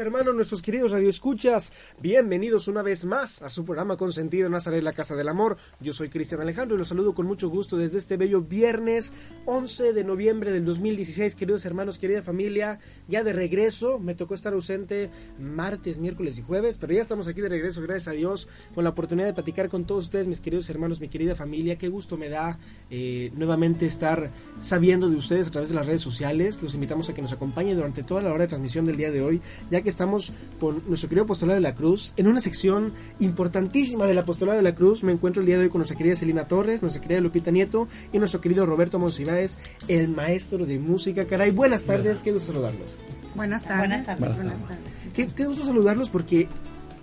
Hermanos, nuestros queridos radioescuchas, bienvenidos una vez más a su programa consentido Nazaret, la Casa del Amor. Yo soy Cristian Alejandro y los saludo con mucho gusto desde este bello viernes 11 de noviembre del 2016. Queridos hermanos, querida familia, ya de regreso, me tocó estar ausente martes, miércoles y jueves, pero ya estamos aquí de regreso, gracias a Dios, con la oportunidad de platicar con todos ustedes, mis queridos hermanos, mi querida familia. Qué gusto me da eh, nuevamente estar sabiendo de ustedes a través de las redes sociales. Los invitamos a que nos acompañen durante toda la hora de transmisión del día de hoy, ya que estamos con nuestro querido apostolado de la Cruz en una sección importantísima del apostolado de la Cruz. Me encuentro el día de hoy con nuestra querida Celina Torres, nuestra querida Lupita Nieto y nuestro querido Roberto Monsiváis, el maestro de música. Caray, buenas tardes, qué gusto saludarlos. Buenas tardes. Buenas tardes. Qué, qué gusto saludarlos porque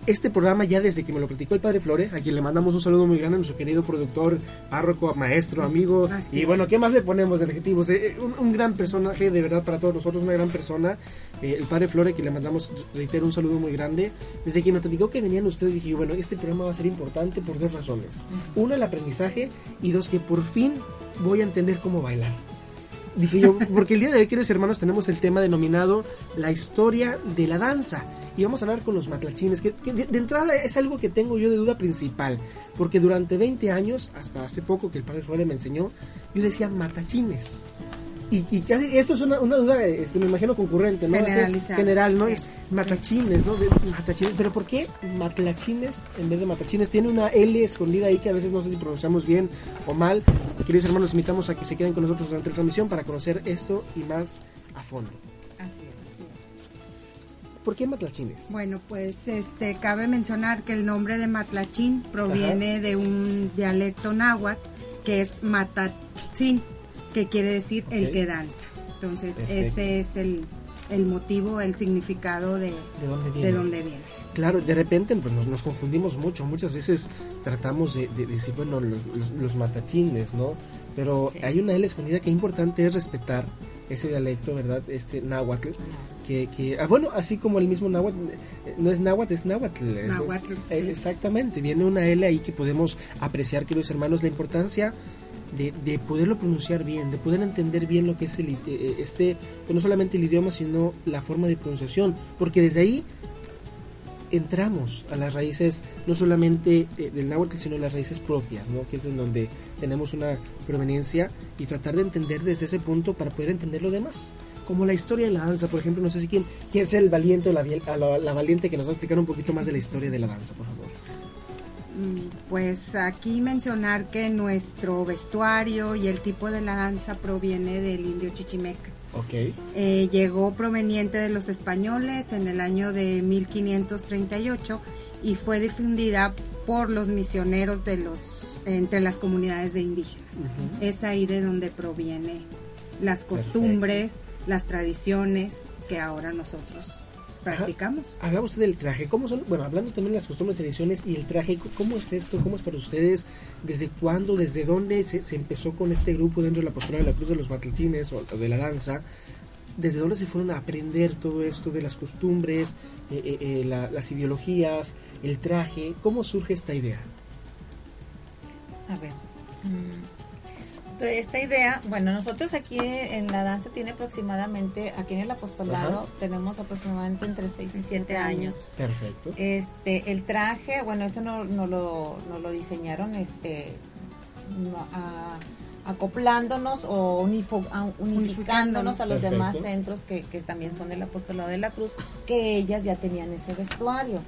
este programa ya desde que me lo platicó el padre Flore, a quien le mandamos un saludo muy grande a nuestro querido productor, párroco, maestro, amigo. y bueno, ¿qué más le ponemos de adjetivos? Eh, eh, un, gran personaje de verdad para todos nosotros, una gran persona. Eh, el padre Flore, que le mandamos, reitero, un saludo muy grande. Desde que me platicó que venían ustedes, dije, bueno, este programa va a ser importante por dos razones. Una, el aprendizaje y dos, que por fin voy a entender cómo bailar. Dije yo, porque el día de hoy, queridos hermanos, tenemos el tema denominado la historia de la danza. Y vamos a hablar con los matlachines, que, de, entrada es algo que tengo yo de duda principal. Porque durante 20 años, hasta hace poco que el padre Flore me enseñó, yo decía matachines. Y, y casi, esto es una, una duda, este, me imagino concurrente, ¿no? General, ¿no? Matachines, ¿no? matachines. Pero ¿por qué matlachines en vez de matachines? Tiene una L escondida ahí que a veces no sé si pronunciamos bien o mal. Queridos hermanos, invitamos a que se queden con nosotros durante la transmisión para conocer esto y más a fondo. Así es, así es. ¿Por qué matlachines? Bueno, pues este cabe mencionar que el nombre de matlachín proviene de un dialecto náhuatl que es matachín que quiere decir el que danza. Entonces, ese es el, el, motivo, el significado de, ¿De dónde viene. Claro, de repente pues, nos, confundimos mucho. Muchas veces tratamos de, decir, bueno, los, matachines, ¿no? Pero hay una L escondida que importante es respetar ese dialecto, ¿verdad? Este náhuatl, que, que ah, bueno, así como el mismo náhuatl, eh, no es náhuatl, es náhuatl. Exactamente, viene una L ahí que podemos apreciar, queridos hermanos, la importancia de, poderlo pronunciar bien, de poder entender bien lo que es el, eh, este, pues no solamente el idioma, sino la forma de pronunciación, porque desde ahí entramos a las raíces, no solamente eh, del náhuatl, sino las raíces propias, ¿no? que es en donde tenemos una proveniencia y tratar de entender desde ese punto para poder entender lo demás. Como la historia de la danza, por ejemplo, no sé si quién, quién es el valiente o la, la valiente que nos va a explicar un poquito más de la historia de la danza, por favor. Mm, pues aquí mencionar que nuestro vestuario y el tipo de la danza proviene del indio chichimeca. Okay. Eh, llegó proveniente de los españoles en el año de 1538 y fue difundida por los misioneros de los entre las comunidades de indígenas. Es ahí de donde proviene las costumbres, las tradiciones que ahora nosotros practicamos. Hablaba usted del traje, ¿cómo son? Bueno, hablando también de las costumbres, tradiciones y el traje, ¿cómo es esto? ¿Cómo es para ustedes? ¿Desde cuándo? ¿Desde dónde se, se empezó con este grupo dentro de la postura de la Cruz de los Matlatines o de la danza? ¿Desde dónde se fueron a aprender todo esto de las costumbres, eh, eh, eh, la, las ideologías, el traje? ¿Cómo surge esta idea? A ver. mm, Esta idea, bueno, nosotros aquí en la danza tiene aproximadamente, aquí en el apostolado, Ajá. tenemos aproximadamente entre 6 y 7 años. Perfecto. Este, el traje, bueno, eso no, no lo, no lo diseñaron, este, no, a- acoplándonos o unifo- a- unificándonos a los Perfecto. demás centros que, que también son del apostolado de la cruz, que ellas ya tenían ese vestuario.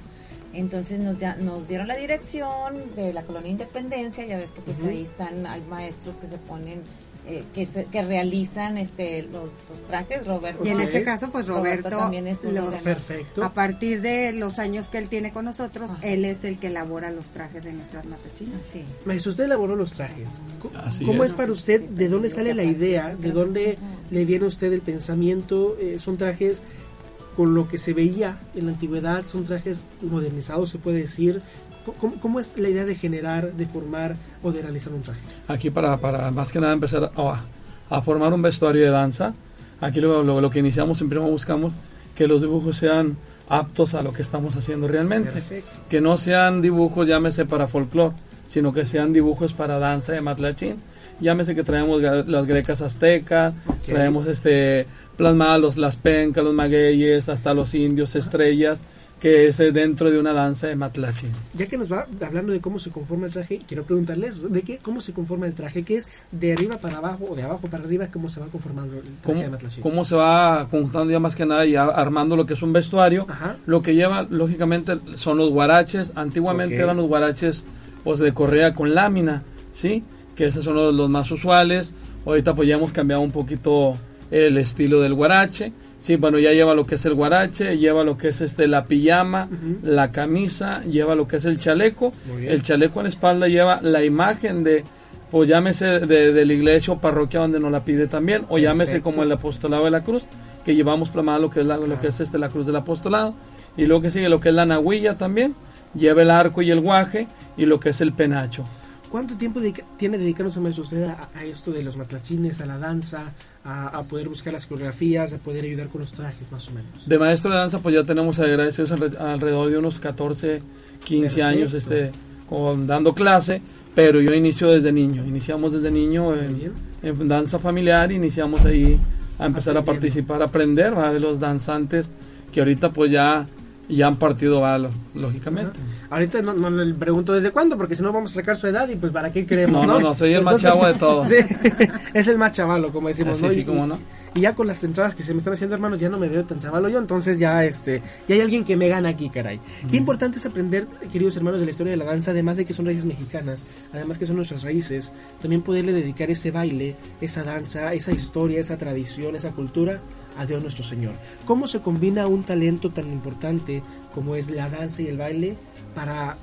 Entonces nos, ya- nos dieron la dirección de la colonia Independencia, ya ves que pues ahí están, hay maestros que se ponen, eh, que, se- que realizan este los, los trajes, Roberto. Y en este caso, pues Roberto, también es un los- Perfecto. a partir de los años que él tiene con nosotros, Ajá. él es el que elabora los trajes de nuestras matachinas. Sí. Maestro, usted elaboró los trajes. ¿Cómo, es. es. para usted? ¿De dónde sale la idea? ¿De dónde le viene a usted el pensamiento? Eh, ¿Son trajes con lo que se veía en la antigüedad? ¿Son trajes modernizados, se puede decir? ¿Cómo, cómo es la idea de generar, de formar o de realizar un traje? Aquí para, para más que nada empezar a, a formar un vestuario de danza, aquí lo, lo- lo que iniciamos, siempre buscamos que los dibujos sean aptos a lo que estamos haciendo realmente. Perfecto. Que no sean dibujos, llámese para folclore, sino que sean dibujos para danza de matlachín. Llámese que traemos las grecas aztecas, Ok. traemos este plasmadas los- las pencas, los magueyes, hasta los indios, estrellas, que es eh, dentro de una danza de matlachín. Ya que nos va hablando de cómo se conforma el traje, quiero preguntarles de qué, cómo se conforma el traje, que es de arriba para abajo o de abajo para arriba, cómo se va conformando el traje cómo, de Matlachín. cómo se va conjuntando ya más que nada y armando lo que es un vestuario. Ajá. Lo que lleva, lógicamente, son los guaraches. Antiguamente eran los guaraches pues, de correa con lámina, ¿sí? Que esos son los, los más usuales. Ahorita pues ya hemos cambiado un poquito el estilo del guarache. Sí, bueno, ya lleva lo que es el guarache, lleva lo que es este la pijama, la camisa, lleva lo que es el chaleco. El chaleco en la espalda lleva la imagen de, pues llámese de, de la iglesia o parroquia donde nos la pide también, o llámese como el apostolado de la cruz, que llevamos plasmada lo que es la, lo que es este la cruz del apostolado, y luego que sigue lo que es la nahuilla también, lleva el arco y el guaje, y lo que es el penacho. ¿Cuánto tiempo dedica- tiene dedicándose maestro a, a esto de los matlachines, a la danza, a, a poder buscar las coreografías, a poder ayudar con los trajes más o menos? De maestro de danza, pues ya tenemos, gracias a Dios, alre- alrededor de unos 14, 15 años este, con- dando clase, pero yo inicio desde niño, iniciamos desde niño en, danza familiar, iniciamos ahí a empezar a participar, a aprender ¿va? de los danzantes que ahorita pues ya, ya han partido. Lo- lógicamente. Ahorita no, no le pregunto desde cuándo, porque si no vamos a sacar su edad y pues para qué queremos, No, ¿no? no, soy el más chavo de todos. Sí, es el más chavalo, como decimos, Así, ¿no? sí, Y- cómo no. Y ya con las entradas que se me están haciendo, hermanos, ya no me veo tan chavalo yo, entonces ya este, ya hay alguien que me gana aquí, caray. Qué importante es aprender, queridos hermanos, de la historia de la danza, además de que son raíces mexicanas, además que son nuestras raíces, también poderle dedicar ese baile, esa danza, esa historia, esa tradición, esa cultura a Dios nuestro Señor. ¿Cómo se combina un talento tan importante como es la danza y el baile para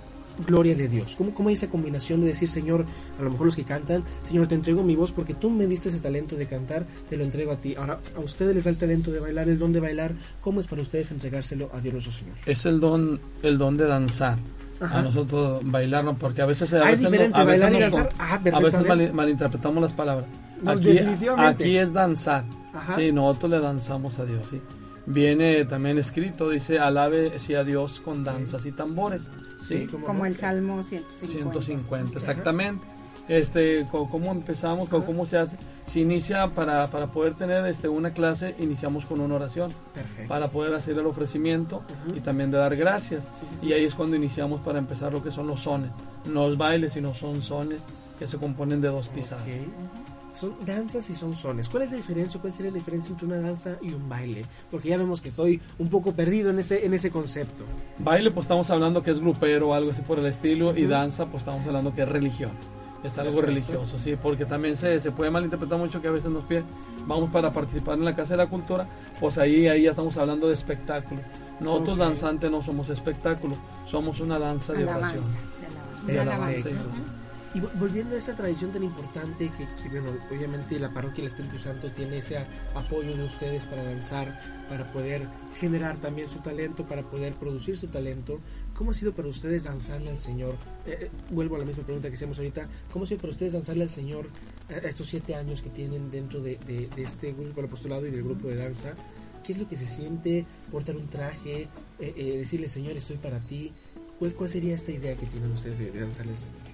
gloria de Dios? ¿Cómo, ¿Cómo hay esa combinación de decir, Señor, a lo mejor los que cantan, Señor, te entrego mi voz porque tú me diste ese talento de cantar, te lo entrego a ti. Ahora, a ustedes les da el talento de bailar, el don de bailar. ¿Cómo es para ustedes entregárselo a Dios nuestro Señor? Es el don, el don de danzar. Ajá. A nosotros bailarnos, porque a veces, a Ah, es veces, diferente a veces bailar y nos- danzar. Ah, a veces perfectamente. mal- malinterpretamos las palabras. No, aquí, definitivamente. aquí es danzar. Ajá. Sí, nosotros le danzamos a Dios, sí. Viene también escrito, dice, alabe sí a Dios con danzas y tambores. Sí, cómo Como no. el Salmo 150. 150, exactamente. Este, ¿cómo empezamos? ¿Cómo se hace? Se inicia para, para poder tener este, una clase, iniciamos con una oración Perfecto. para poder hacer el ofrecimiento y también de dar gracias. Sí, sí, sí. Y ahí es cuando iniciamos para empezar lo que son los sones. No los bailes, sino son sones que se componen de dos pisadas. Ok. Son danzas y son sones. ¿Cuál es la diferencia? ¿Cuál sería la diferencia entre una danza y un baile? Porque ya vemos que estoy un poco perdido en ese, en ese concepto. Baile, pues estamos hablando que es grupero o algo así por el estilo. Y Ujú. danza, pues estamos hablando que es religión. Es algo Perfecto. religioso, sí, porque también se, se puede malinterpretar mucho que a veces nos piden, vamos para participar en la Casa de la Cultura, pues ahí, ahí ya estamos hablando de espectáculo. Nosotros Ok. danzantes no somos espectáculo, somos una danza de Alabanza. oración. De alabanza. De alabanza, Perfecto. sí. Y volviendo a esa tradición tan importante que, bueno, obviamente la parroquia del Espíritu Santo tiene ese apoyo de ustedes para danzar, para poder generar también su talento, para poder producir su talento. ¿Cómo ha sido para ustedes danzarle al Señor? Eh, eh, vuelvo a la misma pregunta que hicimos ahorita. ¿Cómo ha sido para ustedes danzarle al Señor estos siete años que tienen dentro de, este grupo del apostolado y del grupo de danza? ¿Qué es lo que se siente portar un traje, eh, decirle Señor, estoy para ti? ¿Cuál, ¿Cuál sería esta idea que tienen ustedes de, de danzarle al Señor?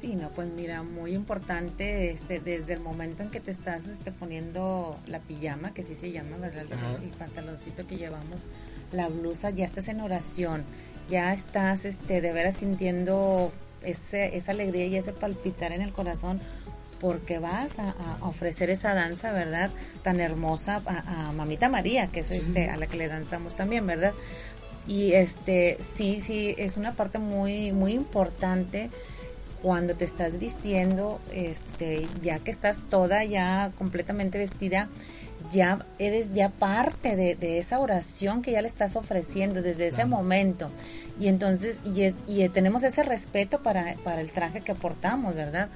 Sí, no, pues mira, muy importante este, desde el momento en que te estás este, poniendo la pijama, que sí se llama, ¿verdad? El, pantaloncito que llevamos, la blusa, ya estás en oración, ya estás este, de veras sintiendo ese, esa alegría y ese palpitar en el corazón porque vas a, ofrecer esa danza, ¿verdad? Tan hermosa a, Mamita María, que es este, a la que le danzamos también, ¿verdad? Y este, sí, sí, es una parte muy, muy importante cuando te estás vistiendo, este, ya que estás toda ya completamente vestida, ya eres ya parte de, esa oración que ya le estás ofreciendo desde ese momento. Y entonces, y, es, y tenemos ese respeto para, para el traje que portamos, ¿verdad?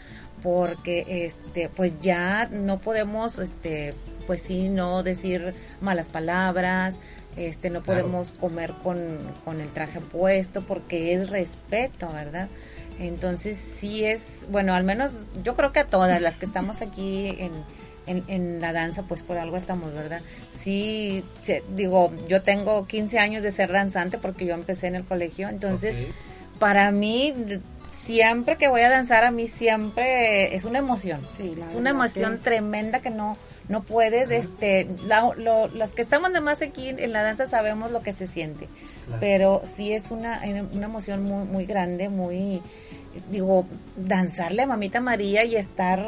Porque, este, pues ya no podemos, este, pues sí, no decir malas palabras, este, no podemos comer con, con el traje puesto porque es respeto, ¿verdad? Entonces sí es, bueno, al menos yo creo que a todas las que estamos aquí en, en, la danza, pues por algo estamos, ¿verdad? Sí, digo, yo tengo 15 años de ser danzante porque yo empecé en el colegio, entonces para mí siempre que voy a danzar a mí siempre es una emoción, sí, es una emoción tremenda que no no puedes, este, los que estamos de más aquí en la danza sabemos lo que se siente, pero sí es una, una emoción muy, muy grande, muy, digo, danzarle a Mamita María y estar,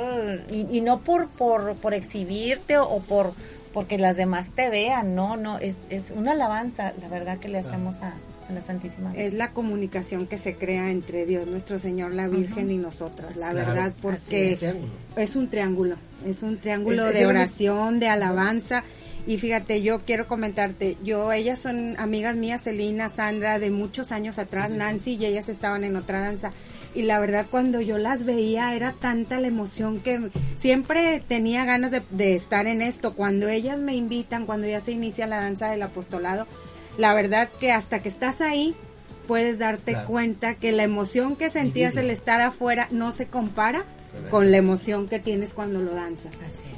y, no por, por, por exhibirte o, por porque las demás te vean, no, no, es, es una alabanza, la verdad que le hacemos a, la Santísima. Es la comunicación que se crea entre Dios, nuestro Señor, la Virgen y nosotras, la verdad, porque es, un triángulo, es un triángulo de oración, de alabanza. Y fíjate, yo quiero comentarte, yo, ellas son amigas mías, Celina, Sandra, de muchos años atrás, Nancy y ellas estaban en otra danza. Y la verdad, cuando yo las veía, era tanta la emoción que siempre tenía ganas de, de estar en esto. Cuando ellas me invitan, cuando ya se inicia la danza del apostolado, la verdad que hasta que estás ahí puedes darte cuenta que la emoción que sentías el estar afuera no se compara con la emoción que tienes cuando lo danzas.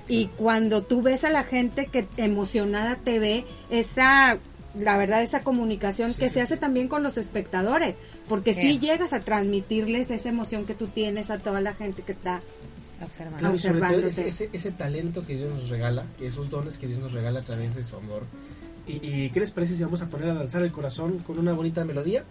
Y cuando tú ves a la gente que emocionada te ve, esa, la verdad, esa comunicación que se hace también con los espectadores, porque si llegas a transmitirles esa emoción que tú tienes a toda la gente que está observando. ese, ese talento que Dios nos regala, esos dones que Dios nos regala a través de su amor, ¿Y, qué les parece si vamos a poner a danzar el corazón con una bonita melodía?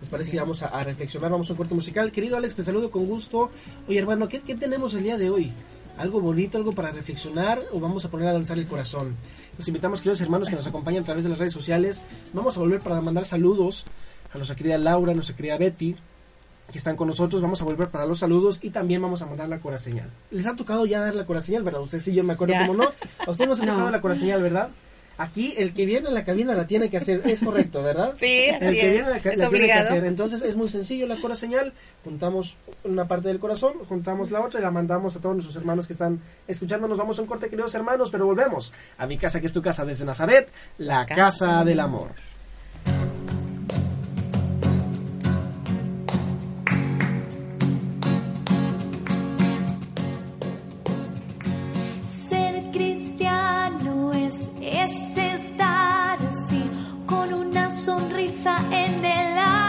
¿Les parece si vamos a, reflexionar? Vamos a un corte musical. Querido Alex, te saludo con gusto. Oye, hermano, ¿qué, tenemos el día de hoy? ¿Algo bonito, algo para reflexionar o vamos a poner a danzar el corazón? Los invitamos, queridos hermanos, que nos acompañan a través de las redes sociales. Vamos a volver para mandar saludos a nuestra querida Laura, a nuestra querida Betty, que están con nosotros. Vamos a volver para los saludos y también vamos a mandar la cora señal. ¿Les ha tocado ya dar la cora señal, verdad? Usted sí, yo me acuerdo cómo no. A usted no se ha tocado la cora señal, ¿verdad? Aquí el que viene a la cabina la tiene que hacer, es correcto, ¿verdad? Sí, el que viene a la, cabina tiene que hacer. Entonces es muy sencillo la cora señal, juntamos una parte del corazón, juntamos la otra y la mandamos a todos nuestros hermanos que están escuchando. Nos vamos a un corte, queridos hermanos, pero volvemos a mi casa que es tu casa desde Nazaret, la casa del amor. En el alma,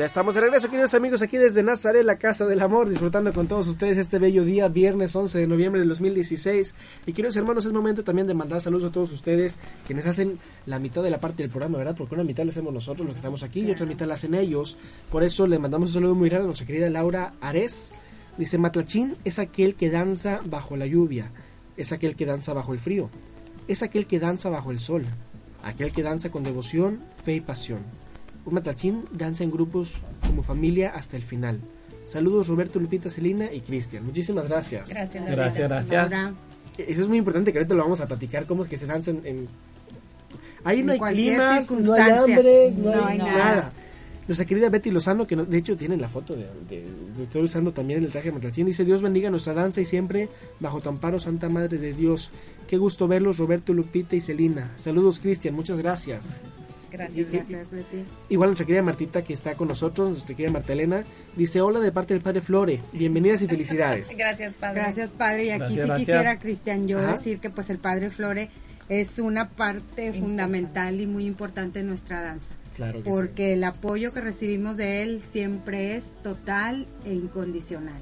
Ya estamos de regreso, queridos amigos, aquí desde Nazaret, la Casa del Amor, disfrutando con todos ustedes este bello día, viernes 11 de noviembre del 2016. Y queridos hermanos, es momento también de mandar saludos a todos ustedes, quienes hacen la mitad de la parte del programa, ¿verdad? Porque una mitad la hacemos nosotros, los que estamos aquí, y otra mitad la hacen ellos. Por eso le mandamos un saludo muy grande a nuestra querida Laura Ares. Dice, Matlachín es aquel que danza bajo la lluvia, es aquel que danza bajo el frío, es aquel que danza bajo el sol, aquel que danza con devoción, fe y pasión. Un matlachín danza en grupos como familia hasta el final. Saludos Roberto, Lupita, Celina y Cristian. Muchísimas gracias. Gracias, Gracias, Eso es muy importante que ahorita lo vamos a platicar, cómo es que se danzan en... Ahí no hay climas, no hay hambres, no, No hay hay nada. nada. Nuestra querida Betty Lozano, que no- de hecho tienen la foto de, de, de estoy usando también el traje de matlachín, dice Dios bendiga nuestra danza y siempre bajo tu amparo, Santa Madre de Dios. Qué gusto verlos, Roberto, Lupita y Celina. Saludos, Cristian, muchas gracias. Gracias, Gracias, Betty. Igual nuestra querida Martita que está con nosotros, nuestra querida Marta Elena, dice hola de parte del padre Flore, bienvenidas y felicidades. Gracias, Padre. Gracias, padre. Y aquí Gracias, sí gracias. quisiera, Cristian, yo Ajá. decir que pues el padre Flore es una parte Importante. fundamental y muy importante en nuestra danza. Claro que Porque el apoyo que recibimos de él siempre es total e incondicional.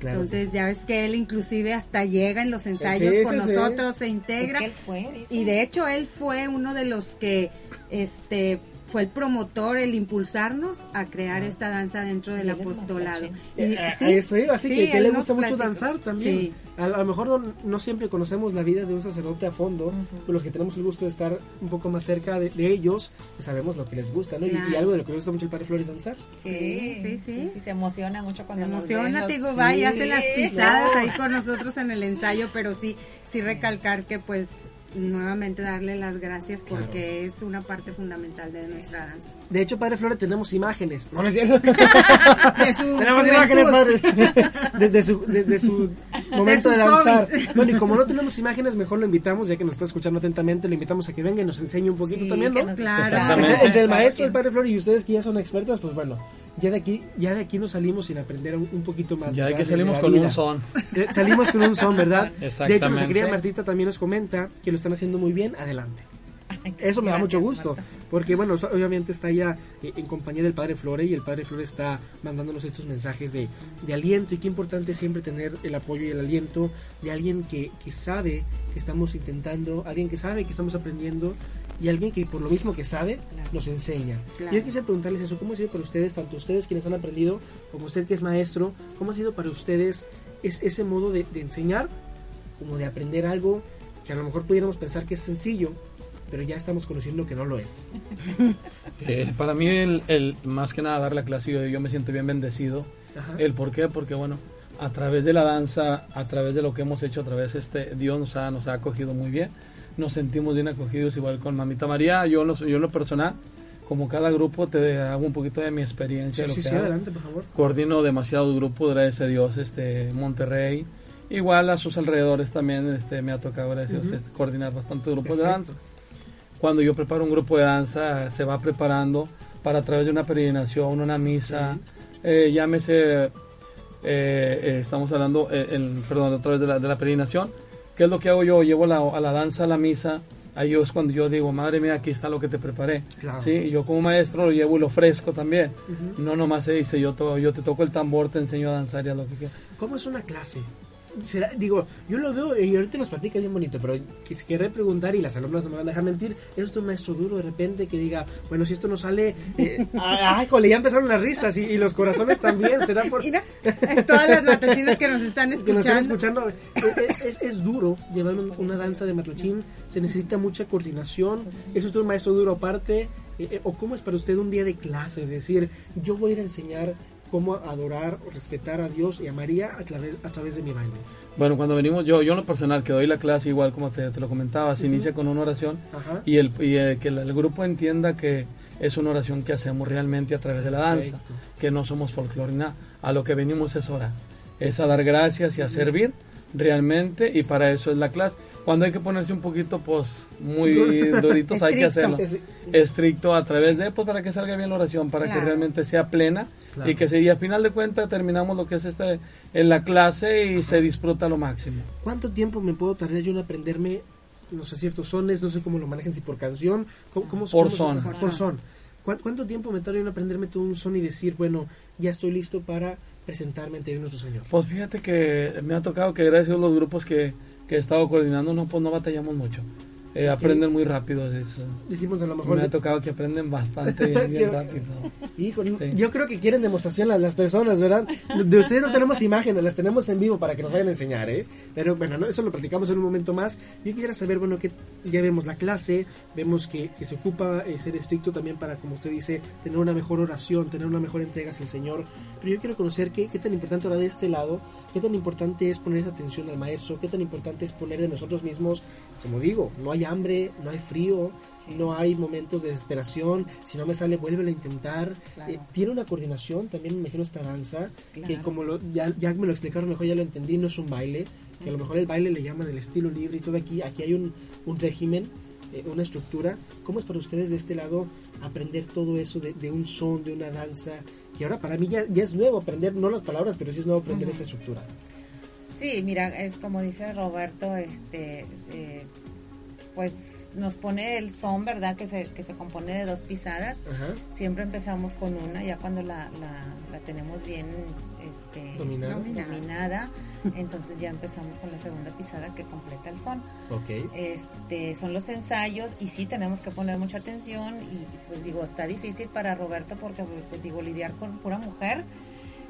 Claro Entonces ya ves que él inclusive hasta llega en los ensayos Sí, con sí, sí. nosotros, se Es integra. que él fue, dice. Y de hecho él fue uno de los que este fue el promotor, el impulsarnos a crear esta danza dentro del es apostolado. Y- Eh, sí, a eso iba, así sí, que, que él le gusta mucho danzar también. Sí. A, a lo mejor no, no siempre conocemos la vida de un sacerdote a fondo, pero los que tenemos el gusto de estar un poco más cerca de, de ellos, pues sabemos lo que les gusta, ¿no? Y- algo de lo que le gusta mucho el padre Flores danzar. Sí, sí, sí. Se emociona mucho Se cuando nos emociona, te digo, va y hace las pisadas ahí con nosotros en el ensayo, pero sí, sí recalcar que pues nuevamente darle las gracias porque es una parte fundamental de nuestra danza. De hecho, padre Flores, tenemos imágenes. No, no es cierto. De tenemos juventud. imágenes, padre. Desde su, desde su momento de, sus danzar. Bueno, y como no tenemos imágenes, mejor lo invitamos, ya que nos está escuchando atentamente, lo invitamos a que venga y nos enseñe un poquito Sí, también, ¿no? nos- Claro. Entre, entre el maestro, el padre Flor y ustedes que ya son expertas, pues bueno, ya de aquí, ya de aquí nos salimos sin aprender un, un poquito más. Ya ¿verdad? que de salimos la con vida. un son. Eh, salimos con un son, ¿verdad? De hecho, nuestra querida Martita también nos comenta que lo están haciendo muy bien. Adelante. Eso me da Gracias, mucho gusto, Marta. porque bueno, obviamente está ya eh, en compañía del Padre Flore y el Padre Flore está mandándonos estos mensajes de, de aliento y qué importante siempre tener el apoyo y el aliento de alguien que, que sabe que estamos intentando, alguien que sabe que estamos aprendiendo y alguien que por lo mismo que sabe Claro. nos enseña. Claro. Yo quisiera preguntarles eso, ¿cómo ha sido para ustedes, tanto ustedes quienes han aprendido como usted que es maestro, cómo ha sido para ustedes es, ese modo de, de enseñar, como de aprender algo que a lo mejor pudiéramos pensar que es sencillo, pero ya estamos conociendo que no lo es. Eh, para mí, el, el- más que nada dar la clase, yo, yo me siento bien bendecido. Ajá. ¿El por qué? Porque, bueno, a través de la danza, a través de lo que hemos hecho, a través de este, Dios nos ha, nos ha acogido muy bien. Nos sentimos bien acogidos, igual con Mamita María. Yo, en lo- yo en lo personal, como cada grupo, te hago un poquito de mi experiencia. Sí, de lo sí, que sí, adelante, por favor. Coordino demasiados grupos, gracias a Dios, este, Monterrey. Igual a sus alrededores también este, me ha tocado, gracias Dios, Ujú. este, coordinar bastantes grupos de Perfecto. danza. Cuando yo preparo un grupo de danza, se va preparando para a través de una peregrinación, una misa, eh, llámese, eh, eh, estamos hablando, eh, el- perdón, a través de la, de la peregrinación. ¿Qué es lo que hago yo? Llevo la- a la danza, a la misa. Ahí es cuando yo digo, madre mía, aquí está lo que te preparé. Claro. Sí, y yo como maestro lo llevo y lo ofrezco también. Ujú. No nomás se dice, yo, to- yo te toco el tambor, te enseño a danzar y a lo que quieras. ¿Cómo es una clase? Será, digo, yo lo veo y ahorita nos platica bien bonito, pero querré preguntar y las alumnas no me van a dejar mentir, ¿es un maestro duro de repente que diga, bueno, si esto no sale, eh, ay, jole, ya empezaron las risas y, y los corazones también, será por... Mira, es todas las matachinas que nos están que nos están escuchando. escuchando, eh, es, es duro llevar un- una danza de matlachín, se necesita mucha coordinación, es usted un maestro duro aparte, eh, eh, o cómo es para usted un día de clase, es decir, yo voy a ir a enseñar cómo adorar o respetar a Dios y a María a través, a través de mi baile. Bueno, cuando venimos, yo, yo en lo personal, que doy la clase igual como te, te lo comentaba, se inicia con una oración Ajá. y, el, y eh, que el, grupo entienda que es una oración que hacemos realmente a través de la danza, que no somos folclore nada. A lo que venimos es orar, es a dar gracias y a servir realmente y para eso es la clase. Cuando hay que ponerse un poquito, pues, muy duritos, hay que hacerlo. Es- Estricto a través de, pues, para que salga bien la oración, para que Claro. realmente sea plena Claro. y que se, y a final de cuentas terminamos lo que es este en la clase y se disfruta lo máximo. ¿Cuánto tiempo me puedo tardar yo en aprenderme, no sé, ciertos sones, no sé cómo lo manejan, si por canción, cómo, cómo- Por cómo son. ajá, Por son. ¿Cuán- ¿Cuánto tiempo me tardo yo en aprenderme todo un son y decir, bueno, ya estoy listo para presentarme ante nuestro Señor? Pues fíjate que me ha tocado que gracias a los grupos que, que he estado coordinando, no, pues no batallamos mucho. Eh, Aprenden muy rápido. es, eh, Decimos a lo mejor... me ha tocado que aprenden bastante bien, bien rápido. Hijo, Sí. yo creo que quieren demostración las, las personas, ¿verdad? De ustedes no tenemos imágenes, las tenemos en vivo para que nos vayan a enseñar, ¿eh? Pero bueno, no, eso lo platicamos en un momento más. Yo quisiera saber, bueno, que ya vemos la clase, vemos que, que se ocupa eh, ser estricto también para, como usted dice, tener una mejor oración, tener una mejor entrega hacia el Señor. Pero yo quiero conocer qué, qué tan importante ahora de este lado, qué tan importante es poner esa atención al maestro, qué tan importante es poner de nosotros mismos, como digo, no hay hambre, no hay frío, no hay momentos de desesperación, si no me sale, vuelve a intentar. Claro. Eh, tiene una coordinación, también me imagino esta danza, que Claro. como lo, ya, ya me lo explicaron mejor, ya lo entendí, no es un baile, que a lo mejor el baile le llaman el estilo libre y todo aquí, aquí hay un, un régimen, eh, una estructura. ¿Cómo es para ustedes de este lado aprender todo eso de, de un son, de una danza? Que ahora para mí ya, ya es nuevo aprender, no las palabras, pero sí es nuevo aprender esa estructura. Sí, mira, es como dice Roberto, este, eh, pues nos pone el son, ¿verdad? Que se, que se compone de dos pisadas. Ajá. Siempre empezamos con una, ya cuando la, la, la tenemos bien este, Dominada. dominada, entonces ya empezamos con la segunda pisada que completa el son. Ok. Este, son los ensayos y sí tenemos que poner mucha atención y pues digo, está difícil para Roberto porque pues digo, lidiar con pura mujer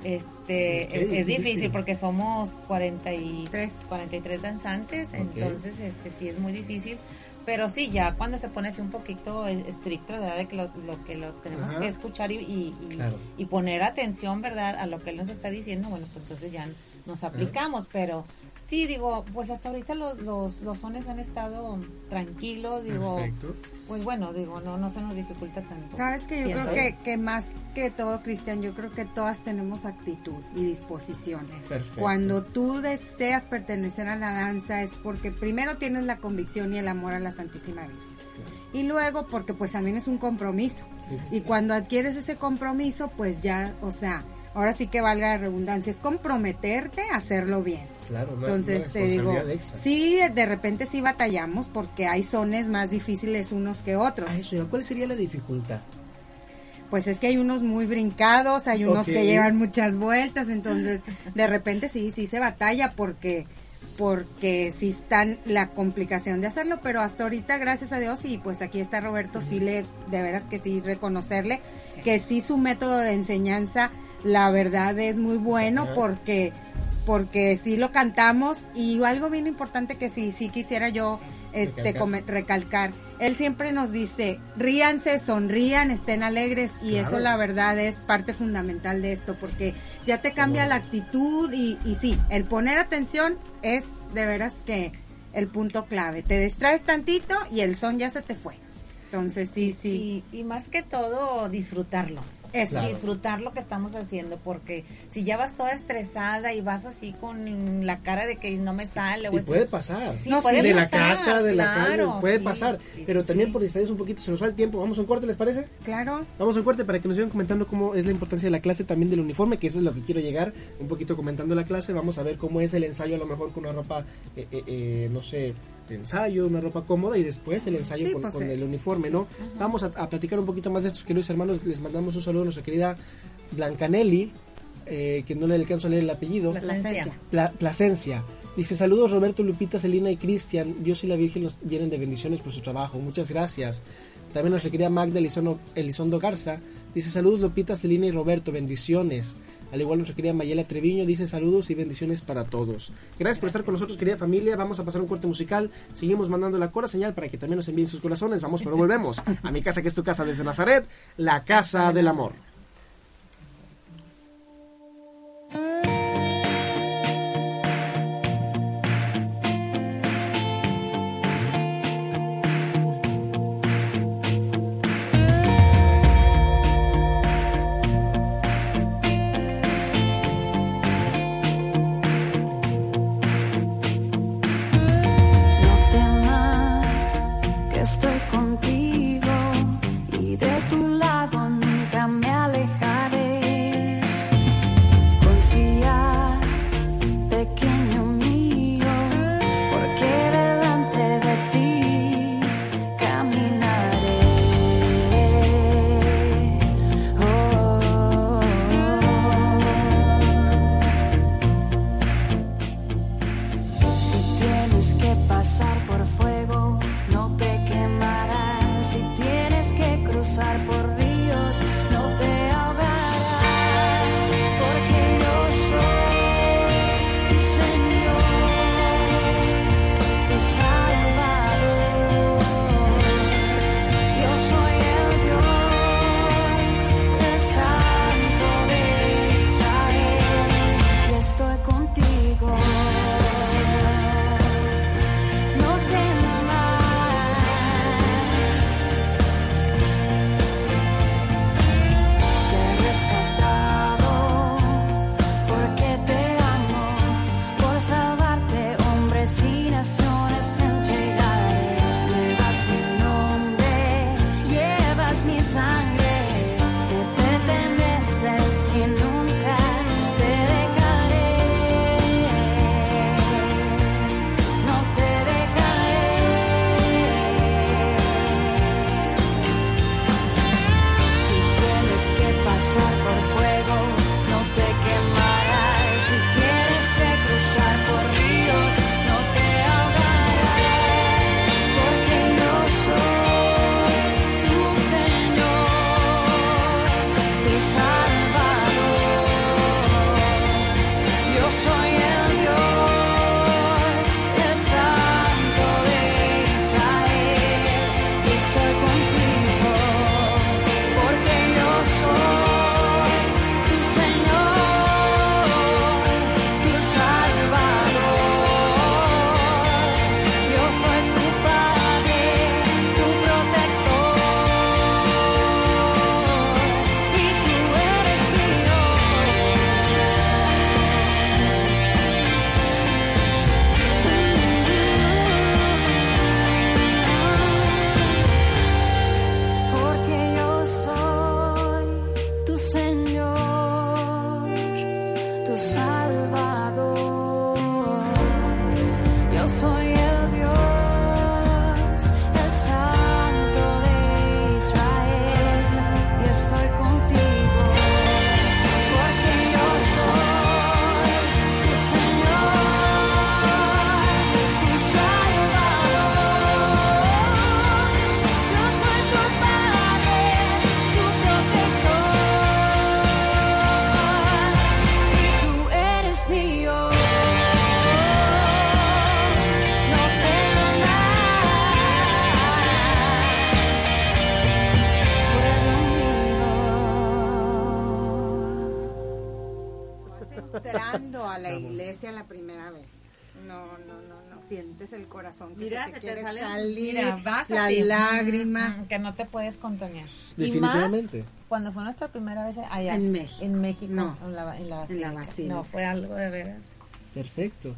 este es, difícil difícil. porque somos 43, Tres. 43 danzantes, entonces este sí es muy difícil. Pero sí, ya cuando se pone así un poquito estricto, ¿verdad? De que lo, lo que lo tenemos Ajá. que escuchar y, y, y- Claro. y poner atención, ¿verdad? A lo que él nos está diciendo, bueno, pues entonces ya nos aplicamos, pero sí, digo, pues hasta ahorita los, los, los sones han estado tranquilos, digo, Perfecto. pues bueno, digo, no, no se nos dificulta tanto. Sabes que yo Pienso. creo que, que más que todo, Cristian, yo creo que todas tenemos actitud y disposición. Perfecto. Cuando tú deseas pertenecer a la danza es porque primero tienes la convicción y el amor a la Santísima Virgen. Y luego porque pues también es un compromiso. Sí, sí, Y cuando adquieres ese compromiso, pues ya, o sea, ahora sí que valga la redundancia, es comprometerte a hacerlo bien. Claro, una, Entonces una te digo, extra. sí, de repente sí batallamos porque hay sones más difíciles unos que otros. Ah, eso. ¿cuál sería la dificultad? Pues es que hay unos muy brincados, hay unos que llevan muchas vueltas, entonces de repente sí, sí se batalla porque porque sí están la complicación de hacerlo, pero hasta ahorita gracias a Dios y pues aquí está Roberto, sí le de veras que sí reconocerle que sí su método de enseñanza la verdad es muy bueno Ajá. porque porque sí lo cantamos y algo bien importante que sí sí quisiera yo este Recalcar. come- recalcar. Él siempre nos dice, ríanse, sonrían, estén alegres y Claro. eso la verdad es parte fundamental de esto porque ya te cambia la actitud y, y sí, el poner atención es de veras que el punto clave. Te distraes tantito y el son ya se te fue. Entonces sí, sí. Y, y más que todo, disfrutarlo. Claro. Disfrutar lo que estamos haciendo, porque si ya vas toda estresada y vas así con la cara de que no me sale, o Y puede pasar. Sí, No, puede de la pasar, casa, de la calle, puede sí, pasar. sí, pero sí, también sí. por distraerse un poquito, se nos va el tiempo. Vamos a un corte, ¿les parece? Claro. Vamos a un corte para que nos sigan comentando cómo es la importancia de la clase también del uniforme, que eso es lo que quiero llegar, un poquito comentando la clase. Vamos a ver cómo es el ensayo, a lo mejor con una ropa, eh, eh, eh, no sé, de ensayo, una ropa cómoda y después el ensayo Sí, con, pues, con el uniforme, ¿no? Vamos a, a platicar un poquito más de estos queridos hermanos. Les mandamos un saludo a nuestra querida Blancanelli. eh, que no le alcanzo a leer el apellido. Plasencia. Pla- Plasencia. Dice, saludos Roberto, Lupita, Celina y Cristian. Dios y la Virgen los llenen de bendiciones por su trabajo. Muchas gracias. También nos requería Magda Elizondo, Elizondo Garza. Dice, saludos Lupita, Celina y Roberto, bendiciones. Al igual nos requería Mayela Treviño. Dice, saludos y bendiciones para todos. Gracias por estar con nosotros, querida familia. Vamos a pasar un corte musical. Seguimos mandando la cora señal para que también nos envíen sus corazones. Vamos, pero volvemos. A mi casa, que es tu casa desde Nazaret, la casa del amor. Las lágrimas. Mm, Que no te puedes contener. Definitivamente. Y más cuando fue nuestra primera vez allá. En México. En México. No. En la, en la En basílica. la basílica. No, fue algo de veras. Perfecto.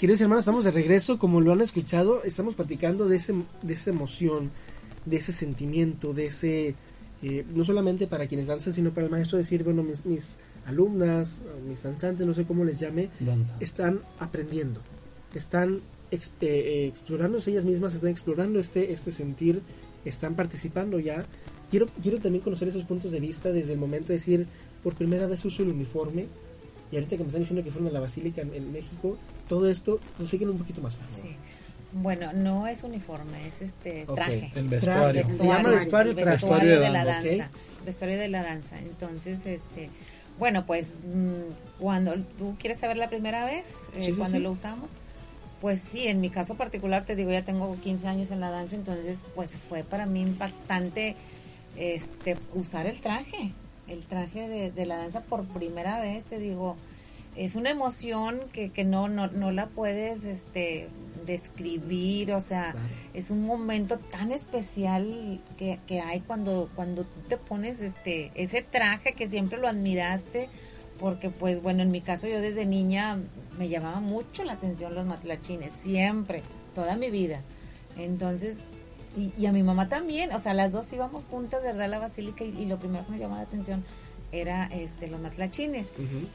Queridos hermanos, estamos de regreso. Como lo han escuchado, estamos platicando de, ese, de esa emoción, de ese sentimiento, de ese. eh, no solamente para quienes danzan, sino para el maestro decir, bueno, mis, mis alumnas, mis danzantes, no sé cómo les llame, Danza. están aprendiendo, están ex- eh, eh, explorándose ellas mismas, están explorando este, este sentir, están participando ya. Quiero, quiero también conocer esos puntos de vista desde el momento de decir, por primera vez uso el uniforme? Y ahorita que me están diciendo que fueron a la Basílica en, en México, todo esto, un poquito más, por favor. Sí. Bueno, no es uniforme, es este traje. El vestuario. Traje. Se llama vestuario el traje. vestuario Vestuario de la danza, vestuario de la danza. Entonces, este, bueno, pues mm, cuando tú quieres saber la primera vez, eh, Sí, sí, cuando sí. lo usamos, pues sí, en mi caso particular te digo, ya tengo 15 años en la danza, entonces pues fue para mí impactante este usar el traje, el traje de, de la danza por primera vez, te digo, es una emoción que, que no, no, no la puedes este describir, o sea, Claro. es un momento tan especial que, que hay cuando, cuando tú te pones este, ese traje que siempre lo admiraste, porque pues bueno, en mi caso yo desde niña me llamaba mucho la atención los matlachines, siempre, toda mi vida. Entonces, y, y a mi mamá también, o sea, las dos íbamos juntas, ¿verdad? A la basílica y, y lo primero que me llamaba la atención era este los matlachines.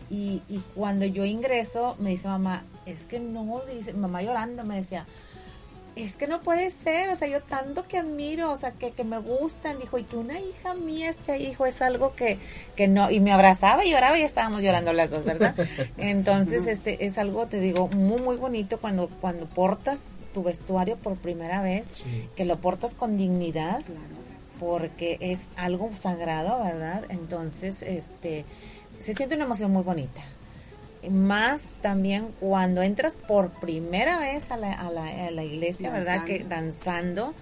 Y, y cuando yo ingreso, me dice mamá, es que no, dice, mamá llorando me decía, es que no puede ser, o sea, yo tanto que admiro, o sea, que, que me gustan, dijo, y que una hija mía ahí, hijo, es algo que, que no, y me abrazaba y lloraba y estábamos llorando las dos, ¿verdad? Entonces, este, es algo, te digo, muy, muy bonito cuando, cuando portas tu vestuario por primera vez, Sí. que lo portas con dignidad, porque es algo sagrado, ¿verdad? Entonces, este, se siente una emoción muy bonita. Más también cuando entras por primera vez a la, a la, a la iglesia, ¿verdad? Que danzando,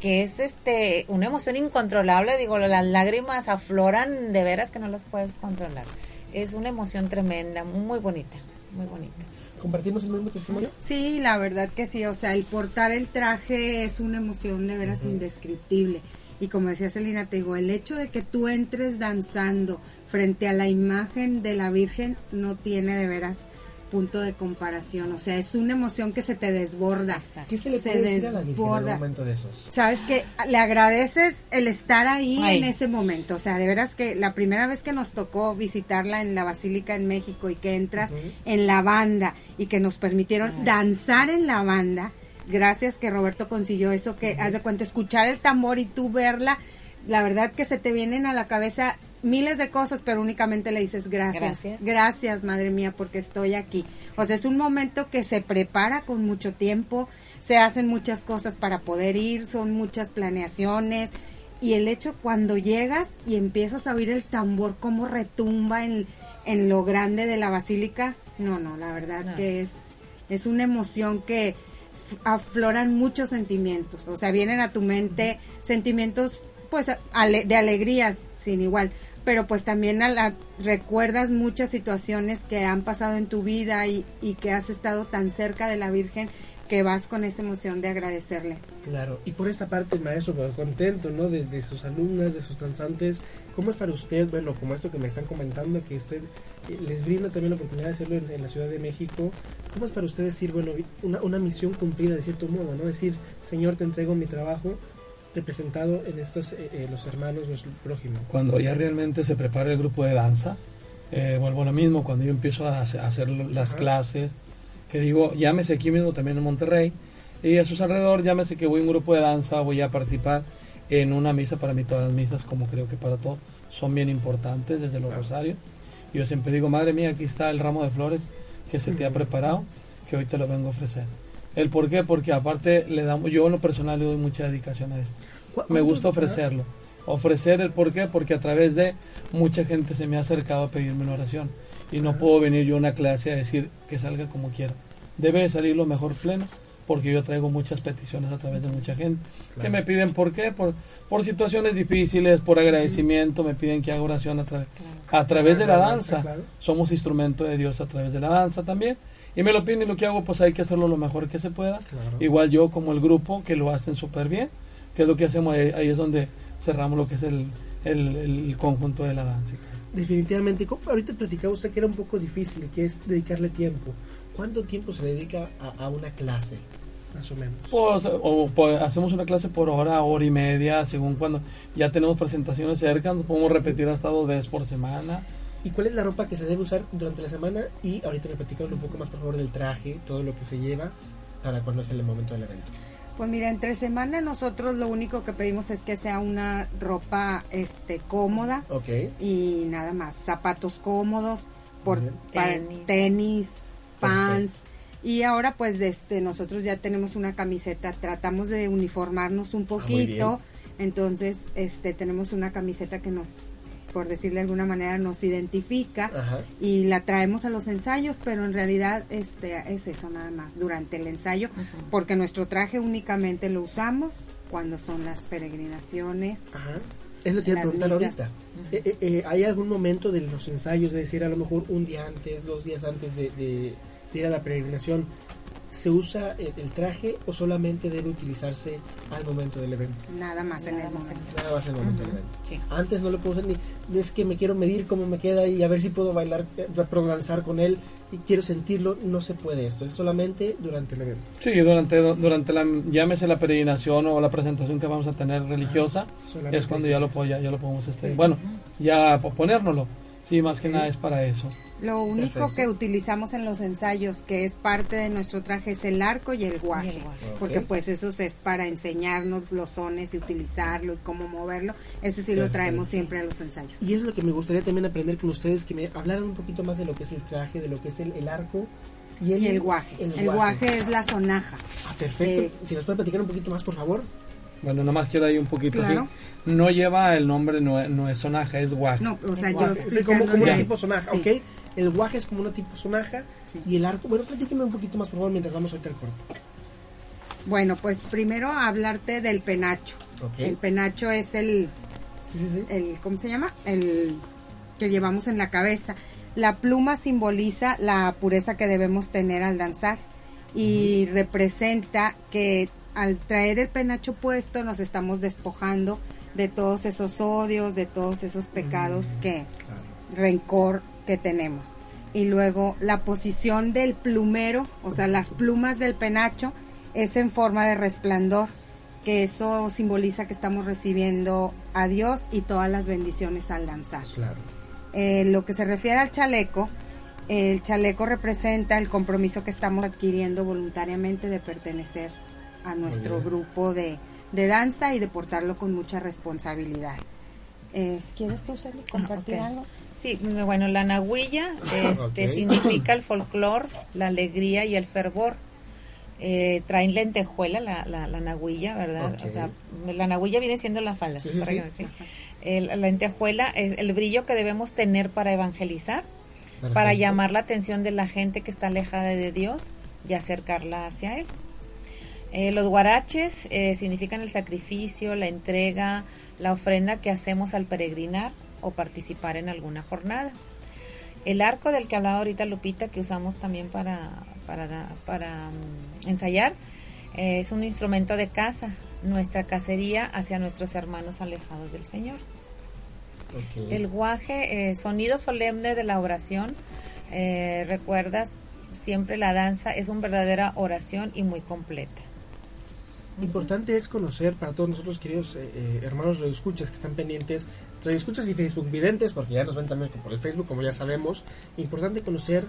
que es este una emoción incontrolable, digo, las lágrimas afloran de veras que no las puedes controlar. Es una emoción tremenda, muy bonita, muy bonita. ¿Compartimos el mismo testimonio? Sí, la verdad que sí, o sea, el portar el traje es una emoción de veras indescriptible. Y como decía Celina, te digo, el hecho de que tú entres danzando frente a la imagen de la Virgen no tiene de veras punto de comparación. O sea, es una emoción que se te desborda. ¿Qué se le Se puede decir a la Virgen en un desborda. momento de esos? Sabes que le agradeces el estar ahí Ay. en ese momento. O sea, de veras que la primera vez que nos tocó visitarla en la Basílica en México y que entras en la banda y que nos permitieron danzar en la banda, gracias que Roberto consiguió eso, que haz de cuenta, escuchar el tambor y tú verla, la verdad que se te vienen a la cabeza miles de cosas, pero únicamente le dices gracias. Gracias. Gracias, madre mía, porque estoy aquí. O sea, es un momento que se prepara con mucho tiempo, se hacen muchas cosas para poder ir, son muchas planeaciones. Y el hecho cuando llegas y empiezas a oír el tambor como retumba en, en lo grande de la basílica, no, no, la verdad No. que es, es una emoción que afloran muchos sentimientos. O sea, vienen a tu mente sentimientos pues de alegría sin igual pero pues también a recuerdas muchas situaciones que han pasado en tu vida y, y que has estado tan cerca de la Virgen que vas con esa emoción de agradecerle. Claro, y por esta parte maestro pues, contento, ¿no? De, de sus alumnas, de sus danzantes. ¿Cómo es para usted, bueno, como esto que me están comentando, que usted eh, les brinda también la oportunidad de hacerlo en, en la Ciudad de México? ¿Cómo es para usted decir, bueno, una, una misión cumplida de cierto modo, ¿no? Decir, Señor, te entrego mi trabajo representado en estos, eh, eh, los hermanos, nuestro prójimo. Cuando ya realmente se prepara el grupo de danza, eh, vuelvo a lo mismo, cuando yo empiezo a hacer, las Ajá. clases, que digo, llámese aquí mismo también en Monterrey, y a sus alrededor, llámese que voy a un grupo de danza, voy a participar en una misa, para mí todas las misas, como creo que para todos, son bien importantes desde los rosarios. Y yo siempre digo, madre mía, aquí está el ramo de flores que se te ha preparado, que hoy te lo vengo a ofrecer. ¿El por qué? Porque aparte le damos, yo en lo personal le doy mucha dedicación a esto ¿Cu- me gusta ofrecerlo. Ofrecer el por qué, porque a través de mucha gente se me ha acercado a pedirme una oración. Y no puedo venir yo a una clase a decir que salga como quiera. Debe de salir lo mejor pleno, porque yo traigo muchas peticiones a través de mucha gente. Que me piden por qué, por, por situaciones difíciles, por agradecimiento, me piden que haga oración a, tra- a través de la danza. Somos instrumento de Dios a través de la danza también. Y me lo piden y lo que hago, pues hay que hacerlo lo mejor que se pueda. Claro. Igual yo como el grupo que lo hacen súper bien, que es lo que hacemos, ahí, ahí es donde cerramos lo que es el, el, el conjunto de la danza. Definitivamente, ahorita platicaba usted que era un poco difícil, que es dedicarle tiempo. ¿Cuánto tiempo se dedica a, a una clase, más o menos? Pues, o, pues, hacemos una clase por hora, hora y media, según cuando ya tenemos presentaciones cerca, nos podemos repetir hasta dos veces por semana. ¿Y cuál es la ropa que se debe usar durante la semana? Y ahorita me platican un poco más, por favor, del traje, todo lo que se lleva para cuando es el momento del evento. Pues mira, entre semana nosotros lo único que pedimos es que sea una ropa este cómoda Ok. y nada más, zapatos cómodos, por Tenis. tenis, pants. Y ahora pues este nosotros ya tenemos una camiseta, tratamos de uniformarnos un Ah, muy bien. poquito, entonces este tenemos una camiseta que nos por decirle de alguna manera nos identifica Ajá. y la traemos a los ensayos, pero en realidad este es eso nada más durante el ensayo, porque nuestro traje únicamente lo usamos cuando son las peregrinaciones. Ajá. Es lo que Las preguntar ahorita. Eh, eh, eh, ¿Hay algún momento de los ensayos, de decir a lo mejor un día antes, dos días antes de, de- de ir a la peregrinación, se usa el, el traje o solamente debe utilizarse al momento del evento? Nada más en el momento. Nada más al momento del evento. Sí. Antes no lo puedo hacer ni es que me quiero medir cómo me queda y a ver si puedo bailar, eh, danzar con él y quiero sentirlo, no se puede esto, es solamente durante el evento. Sí, durante, durante la, llámese la peregrinación o la presentación que vamos a tener religiosa, Solamente es cuando ya lo, ya, ya lo podemos, este, Sí. bueno, ya po- ponérnoslo. Sí, más que Sí. nada es para eso. Lo único Perfecto. que utilizamos en los ensayos, que es parte de nuestro traje, es el arco y el guaje. Y el guaje. Porque pues eso es para enseñarnos los sones y utilizarlo y cómo moverlo. Ese sí lo traemos siempre a los ensayos. Y es lo que me gustaría también aprender con ustedes, que me hablaran un poquito más de lo que es el traje, de lo que es el, el arco y el, Y el guaje. El, guaje es la sonaja. Ah, perfecto. Eh, si nos puede platicar un poquito más, por favor. Bueno, nada más quiero ahí un poquito Claro. así. No lleva el nombre, no, es- no es sonaja, es guaje. No, o sea, yo guaje. Sí, como, como una tipo sonaja, Sí. ¿ok? El guaje es como una tipo sonaja Sí. y el arco, bueno, platíqueme un poquito más, por favor, mientras vamos ahorita al corte. Bueno, pues primero hablarte del penacho. El penacho es el, Sí, sí, sí. el, ¿cómo se llama? El que llevamos en la cabeza. La pluma simboliza la pureza que debemos tener al danzar y representa que al traer el penacho puesto nos estamos despojando de todos esos odios, de todos esos pecados que Claro. rencor que tenemos. Y luego la posición del plumero, o sea, las plumas del penacho, es en forma de resplandor, que eso simboliza que estamos recibiendo a Dios y todas las bendiciones al danzar. Claro. Eh, lo que se refiere al chaleco, el chaleco representa el compromiso que estamos adquiriendo voluntariamente de pertenecer a nuestro grupo de, de danza y de portarlo con mucha responsabilidad. Eh, ¿Quieres tú, Celi, compartir ok. algo? Sí, bueno, la nahuilla este, significa el folclor, la alegría y el fervor. Eh, traen lentejuela la, la, la nahuilla, ¿verdad? O sea, la nahuilla viene siendo la falda. Sí, sí, sí. que- sí. El- la lentejuela es el brillo que debemos tener para evangelizar, para llamar la atención de la gente que está alejada de Dios y acercarla hacia Él. Eh, los guaraches eh, significan el sacrificio, la entrega, la ofrenda que hacemos al peregrinar o participar en alguna jornada. El arco del que hablaba ahorita Lupita, que usamos también para, para, para mm, ensayar, eh, es un instrumento de caza, nuestra cacería hacia nuestros hermanos alejados del Señor. El guaje, eh, sonido solemne de la oración, eh, recuerdas siempre la danza es una verdadera oración y muy completa. Importante es conocer para todos nosotros, queridos eh, eh, hermanos radioescuchas que están pendientes, radioescuchas y Facebook videntes, porque ya nos ven también por el Facebook, como ya sabemos. Importante conocer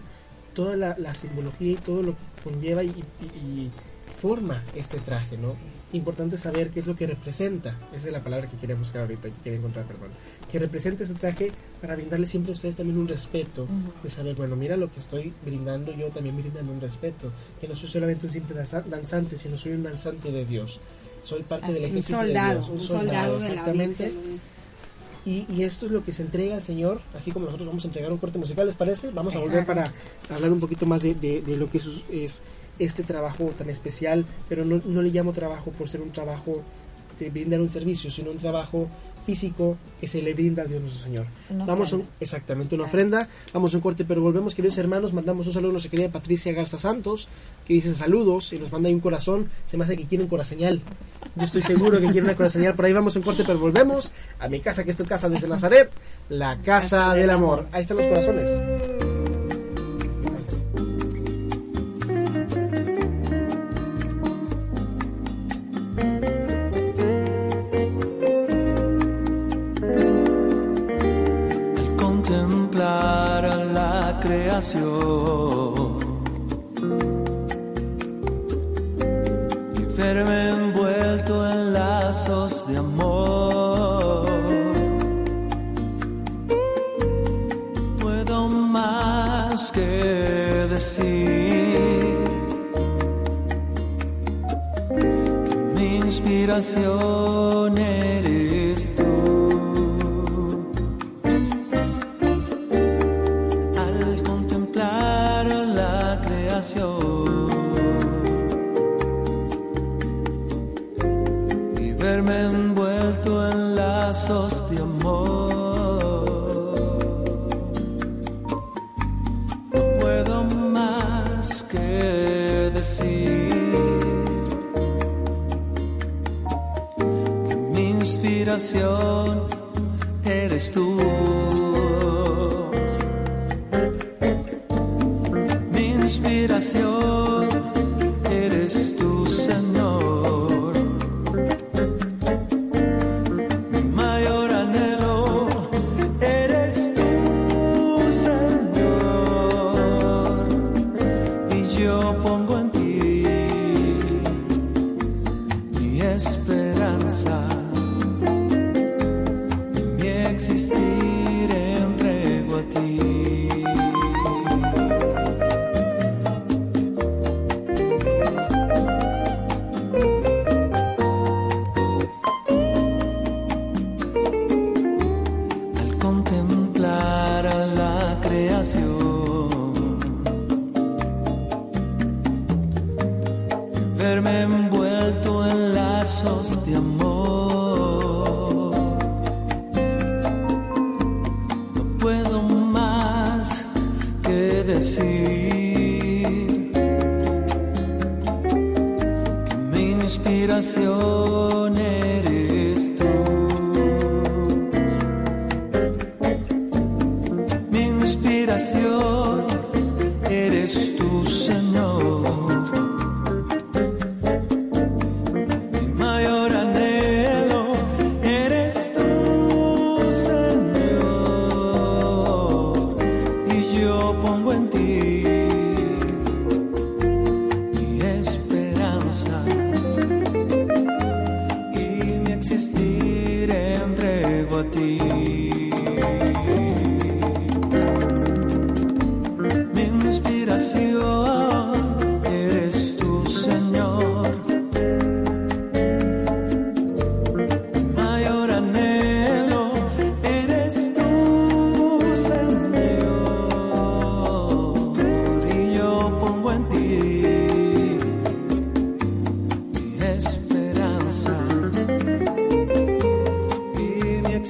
toda la, la simbología y todo lo que conlleva y, y- y forma este traje, ¿no? Importante saber qué es lo que representa, esa es la palabra que quería buscar ahorita, que quería encontrar, perdón, que representa este traje para brindarle siempre a ustedes también un respeto, de saber, bueno, mira lo que estoy brindando, yo también brindando un respeto, que no soy solamente un simple danza- danzante, sino soy un danzante de Dios. Soy parte Así del. Un ejército soldado, de Dios, un soldado de la exactamente. Virgen. Y, y esto es lo que se entrega al Señor, así como nosotros vamos a entregar un corte musical, ¿les parece? Vamos a volver para hablar un poquito más de, de- de lo que es, es este trabajo tan especial, pero no, no le llamo trabajo por ser un trabajo de brindar un servicio, sino un trabajo físico que se le brinda a Dios nuestro Señor. Vamos un- exactamente una ofrenda, vamos a un corte, pero volvemos, queridos hermanos, mandamos un saludo a nuestra querida Patricia Garza Santos, que dice saludos y nos manda ahí un corazón, se me hace que quiere un coraseñal. Yo estoy seguro que quiere una coraseñal, por ahí vamos a un corte, pero volvemos a mi casa, que es tu casa desde Nazaret, la casa del amor. Ahí están los corazones. Creación y verme envuelto en lazos de amor. Puedo más que decir que mi inspiración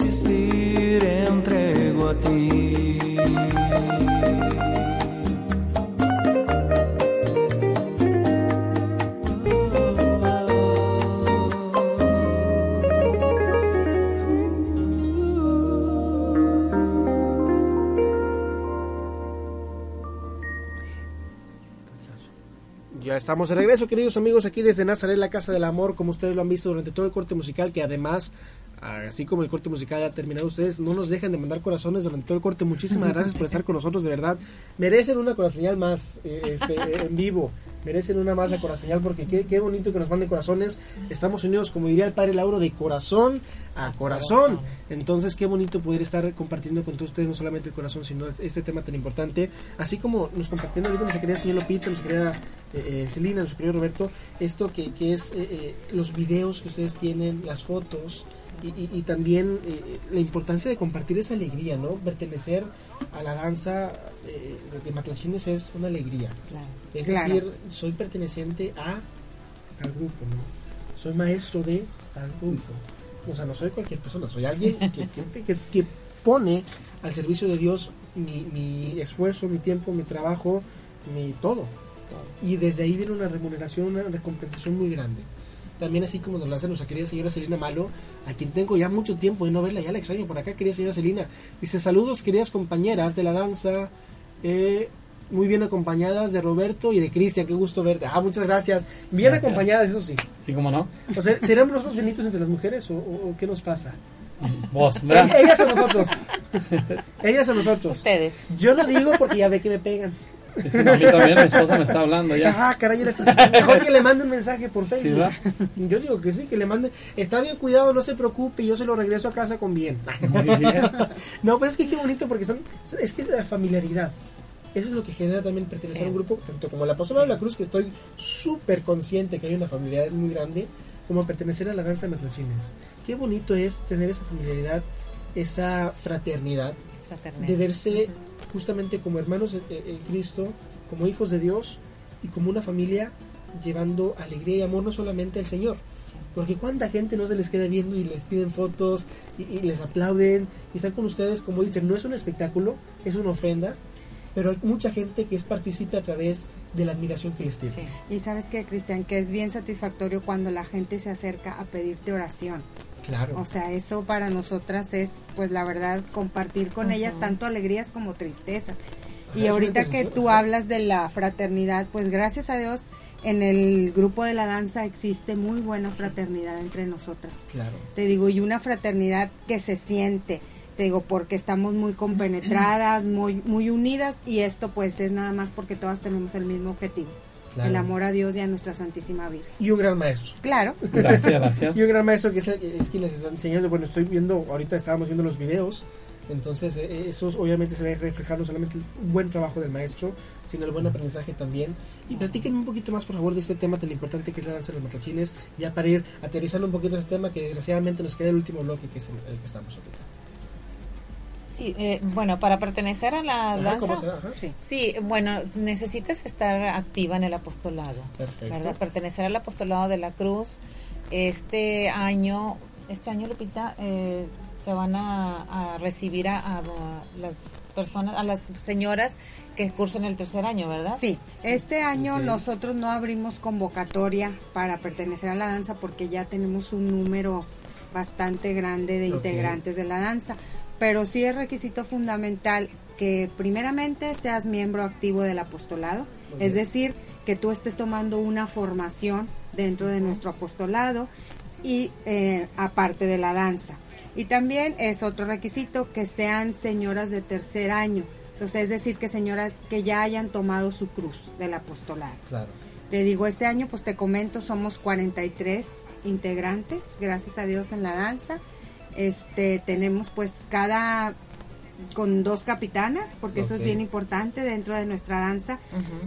existir entrego a ti. Estamos de regreso, queridos amigos, aquí desde Nazaret, la Casa del Amor, como ustedes lo han visto durante todo el corte musical, que además, así como el corte musical ha terminado, ustedes no nos dejan de mandar corazones durante todo el corte. Muchísimas gracias por estar con nosotros, de verdad. Merecen una coraseñal más eh, este, eh, en vivo, merecen una más de coraseñal, porque qué, qué bonito que nos manden corazones. Estamos unidos, como diría el padre Lauro, de corazón a corazón. Entonces, qué bonito poder estar compartiendo con todos ustedes no solamente el corazón, sino este tema tan importante. Así como nos compartiendo ahorita nuestra querida señor Lopita, nuestra querida eh, eh, Celina, nuestro querido Roberto, esto que, que es los videos que ustedes tienen, las fotos. Y, y- y también eh, la importancia de compartir esa alegría, ¿no? Pertenecer a la danza eh, de Matlachines es una alegría. Claro. Es Claro. decir, soy perteneciente a tal grupo, ¿no? Soy maestro de tal grupo. O sea, no soy cualquier persona, soy alguien que, que, que- que pone al servicio de Dios mi, mi esfuerzo, mi tiempo, mi trabajo, mi todo. Y desde ahí viene una remuneración, una recompensación muy grande. También así como nos lo hace nuestra querida señora Celina Malo, a quien tengo ya mucho tiempo de no verla, ya la extraño por acá, querida señora Celina. Dice, saludos queridas compañeras de la danza, eh, muy bien acompañadas de Roberto y de Cristian, qué gusto verte. Ah, muchas gracias. Bien Gracias. acompañadas, eso sí. Sí, cómo no. O sea, ¿serán nosotros benitos entre las mujeres o, o- o qué nos pasa? Vos, ¿verdad? Ellas o nosotros. Ellas o nosotros. Ustedes. Yo lo digo porque ya ve que me pegan. Sí, no, a mí también mi esposa me está hablando ya. Ah, caray, mejor que le mande un mensaje por Sí, Facebook. ¿verdad? yo digo que sí, que le mande. Está bien cuidado, no se preocupe, yo se lo regreso a casa con bien. Muy bien. no, pero es que qué bonito porque son, es que es la familiaridad. Eso es lo que genera también pertenecer Sí. a un grupo, tanto como el apostolado de la cruz, que estoy súper consciente que hay una familiaridad muy grande, como pertenecer a la danza de matrachines. Qué bonito es tener esa familiaridad, esa fraternidad, Fraternidad. de verse justamente como hermanos en, Cristo, como hijos de Dios y como una familia llevando alegría y amor no solamente al Señor. Porque cuánta gente no se les queda viendo y les piden fotos y, les aplauden y están con ustedes, como dicen, no es un espectáculo, es una ofrenda, pero hay mucha gente que es partícipe a través de la admiración que les tiene. Y sabes que, Cristian, que es bien satisfactorio cuando la gente se acerca a pedirte oración. Claro. O sea, eso para nosotras es, pues la verdad, compartir con ellas tanto alegrías como tristezas. Y ahorita que tú hablas de la fraternidad, pues gracias a Dios, en el grupo de la danza existe muy buena fraternidad entre nosotras. claro. Te digo, y una fraternidad que se siente, te digo, porque estamos muy compenetradas, muy, muy unidas, y esto pues es nada más porque todas tenemos el mismo objetivo, Claro. el amor a Dios y a nuestra Santísima Virgen. Y un gran maestro. Claro, Gracias, gracias. Y un gran maestro que es, el- es quien les está enseñando. Bueno, estoy viendo, ahorita estábamos viendo los videos. Entonces, eh, eso obviamente se ve reflejar no solamente el buen trabajo del maestro, sino el buen aprendizaje también. Y platíquenme un poquito más, por favor, de este tema tan importante que es la danza de los matachines, ya para ir aterrizando un poquito ese tema que desgraciadamente nos queda el último bloque, que es el, el que estamos ahorita. Sí, eh, bueno, para pertenecer a la Ajá, danza. sí. Sí, bueno, necesitas estar activa en el apostolado. Perfecto. ¿Verdad? Pertenecer al apostolado de la cruz. Este año, este año, Lupita, eh, se van a, a recibir a, a- a las personas, a las señoras que cursan el tercer año, ¿verdad? Sí, este año nosotros no abrimos convocatoria para pertenecer a la danza porque ya tenemos un número bastante grande de integrantes de la danza, pero sí es requisito fundamental que primeramente seas miembro activo del apostolado, es decir, que tú estés tomando una formación dentro de nuestro apostolado y eh, aparte de la danza. Y también es otro requisito que sean señoras de tercer año, entonces es decir, que señoras que ya hayan tomado su cruz del apostolado. Claro. Te digo, este año, pues te comento, somos 43 integrantes, gracias a Dios en la danza. Este, tenemos pues cada con dos capitanas, porque eso es bien importante dentro de nuestra danza.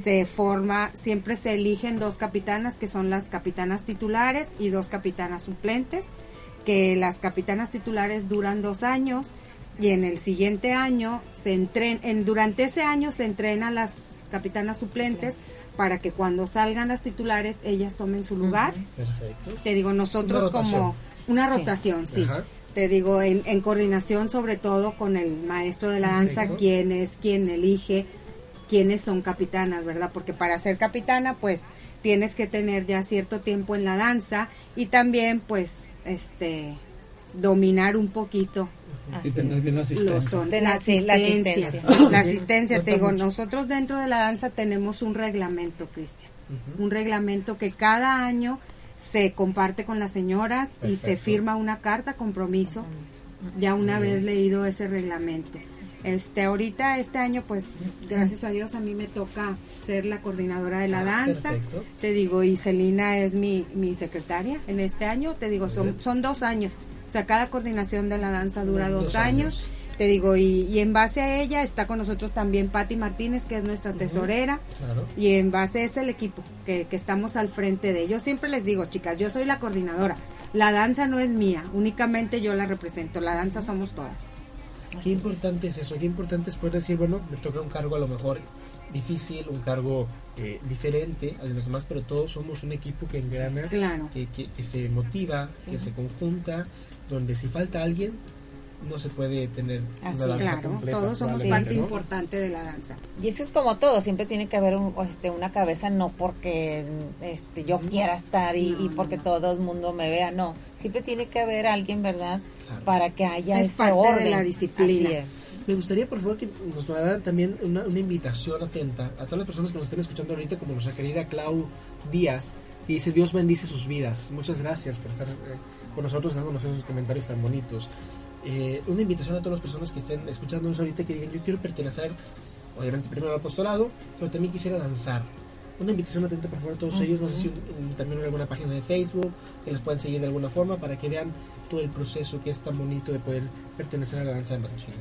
Se forma, siempre se eligen dos capitanas, que son las capitanas titulares y dos capitanas suplentes, que las capitanas titulares duran dos años y en el siguiente año se entren, en, durante ese año se entrenan las capitanas suplentes para que cuando salgan las titulares ellas tomen su lugar. Perfecto. Te digo, nosotros Una como una Sí. rotación, sí. Te digo, en, en coordinación sobre todo con el maestro de la danza, Perfecto. quién es, quién elige, quiénes son capitanas, ¿verdad? Porque para ser capitana, pues tienes que tener ya cierto tiempo en la danza y también, pues, este, dominar un poquito Así Y tener bien la los asistencia. De la la- sí, la asistencia. La asistencia, te digo, mucho. nosotros dentro de la danza tenemos un reglamento, Cristian. Un reglamento que cada año se comparte con las señoras y se firma una carta compromiso, ya una vez leído ese reglamento. Este, ahorita, este año, pues, gracias a Dios, a mí me toca ser la coordinadora de la Ah, danza. perfecto. Te digo, y Celina es mi, mi secretaria en este año. Te digo, son, son dos años. O sea, cada coordinación de la danza dura Dos dos, años. años. Te digo, y, y en base a ella está con nosotros también Patti Martínez, que es nuestra tesorera. Claro. Y en base es el equipo que, que estamos al frente de. Yo siempre les digo, chicas, yo soy la coordinadora. La danza no es mía, únicamente yo la represento. La danza somos todas. Qué importante es eso, qué importante es poder decir, bueno, me toca un cargo a lo mejor difícil, un cargo eh, diferente al de los demás, pero todos somos un equipo que engrana, Claro. que, que- que se motiva, que se conjunta, donde si falta alguien, no se puede tener Así una danza Claro, completa. todos somos parte ¿no? importante de la danza. Y eso es como todo, siempre tiene que haber un- este, una cabeza, no porque este, yo quiera estar y, y porque no. todo el mundo me vea, no. Siempre tiene que haber alguien, ¿verdad? Claro. Para que haya Es ese parte de orden. la disciplina. Así es. Me gustaría, por favor, que nos mandaran también una, una invitación atenta a todas las personas que nos estén escuchando ahorita, como nuestra querida Clau Díaz, que dice, Dios bendice sus vidas. Muchas gracias por estar eh, con nosotros, dándonos esos comentarios tan bonitos. Eh, una invitación a todas las personas que estén escuchándonos ahorita, que digan, yo quiero pertenecer obviamente primero al apostolado, pero también quisiera danzar. Una invitación atenta por favor a todos ellos, no sé si también en alguna página de Facebook, que les puedan seguir de alguna forma para que vean todo el proceso que es tan bonito de poder pertenecer a la danza de matachines.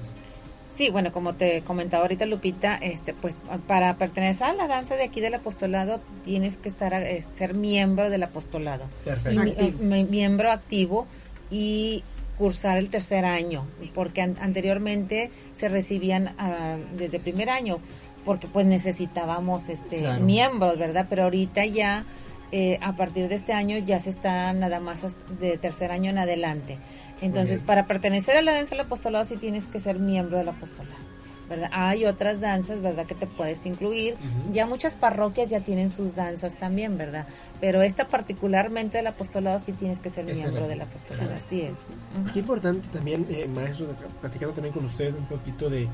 Sí, bueno, como te comentaba ahorita Lupita, este, pues para pertenecer a la danza de aquí del apostolado tienes que estar eh, ser miembro del apostolado. Perfecto. Y Activo. eh, mi- miembro activo y cursar el tercer año, porque an- anteriormente se recibían ah, desde primer año, porque pues necesitábamos este Claro. miembros, ¿verdad? Pero ahorita ya eh, a partir de este año ya se está nada más de tercer año en adelante. Entonces, para pertenecer a la danza del apostolado sí tienes que ser miembro del apostolado. ¿Verdad? Hay otras danzas, ¿verdad? Que te puedes incluir. Ya muchas parroquias ya tienen sus danzas también, ¿verdad? Pero esta particularmente del apostolado sí tienes que ser miembro del apostolado, claro. así es. Ujú. Qué importante también, eh, maestro, platicando también con usted un poquito de,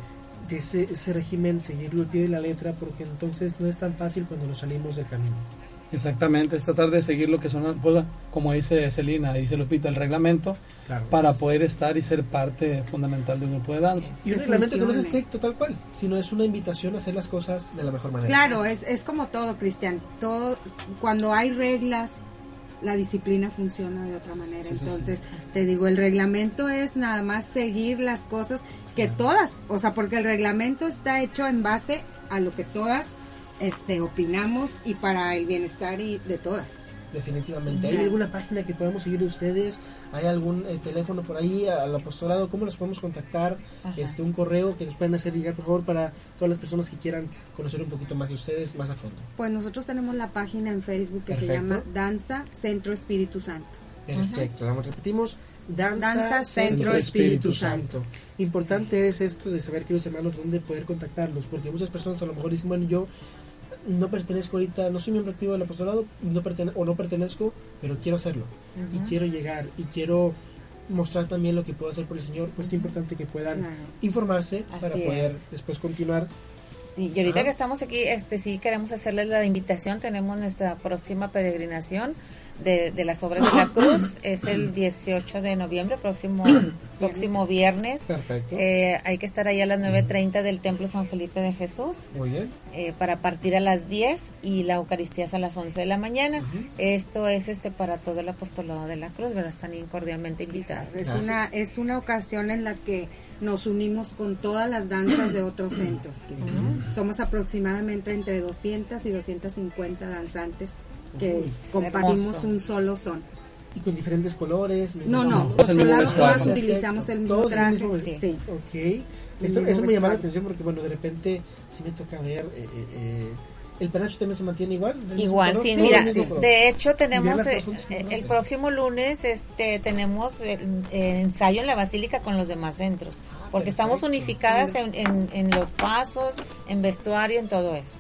de ese, ese régimen, seguirlo al pie de la letra, porque entonces no es tan fácil cuando nos salimos del camino. Exactamente, es tratar de seguir lo que son, pues, como dice Celina, dice Lupita, el reglamento Claro. para poder estar y ser parte fundamental de un grupo de danza. Y un reglamento que no es estricto tal cual, sino es una invitación a hacer las cosas de la mejor manera. Claro, es, es como todo, Cristian. Todo, cuando hay reglas, la disciplina funciona de otra manera. Sí, sí, sí. Entonces, te digo, el reglamento es nada más seguir las cosas que todas, o sea, porque el reglamento está hecho en base a lo que todas este, opinamos y para el bienestar y de todas. Definitivamente. ¿Hay Ya. alguna página que podamos seguir de ustedes? ¿Hay algún eh, teléfono por ahí al apostolado? ¿Cómo los podemos contactar? Ajá. Este, un correo que nos puedan hacer llegar, por favor, para todas las personas que quieran conocer un poquito más de ustedes más a fondo. Pues nosotros tenemos la página en Facebook que Perfecto. se llama Danza Centro Espíritu Santo. Perfecto, vamos, repetimos. Danza, Danza, Centro, Espíritu Santo. Importante es esto de saber, queridos hermanos, dónde poder contactarlos, porque muchas personas a lo mejor dicen, bueno, yo no pertenezco ahorita, no soy miembro activo del apostolado, no pertene- o no pertenezco, pero quiero hacerlo, y quiero llegar, y quiero mostrar también lo que puedo hacer por el Señor, pues qué importante que puedan Claro. informarse Así para poder es. después continuar. Sí, y ahorita Ajá. que estamos aquí, este sí queremos hacerles la invitación. Tenemos nuestra próxima peregrinación de, de las obras de la cruz. Es el 18 de noviembre, próximo, próximo viernes. Perfecto. Eh, hay que estar ahí a las 9.30 del Templo San Felipe de Jesús. Muy bien. eh, para partir a las 10 y la Eucaristía es a las 11 de la mañana. Esto es este para todo el apostolado de la cruz, ¿verdad? Están cordialmente invitados. Es Gracias. una, es una ocasión en la que nos unimos con todas las danzas de otros centros. Somos aproximadamente entre 200 y 250 danzantes que Uy, compartimos hermoso. un solo son. Y con diferentes colores. No, no, los el colados todas utilizamos el mismo el traje. mismo Sí. Sí. Ok. Esto, eso me llama la atención porque, bueno, de repente sí me toca ver. eh, eh, eh, ¿El penacho también se mantiene igual? ¿Del mismo Igual, sí, mira, el de hecho tenemos eh, eh, el próximo lunes este tenemos el, el ensayo en la basílica con los demás centros, porque estamos unificadas en, en, en los pasos, en vestuario, en todo eso.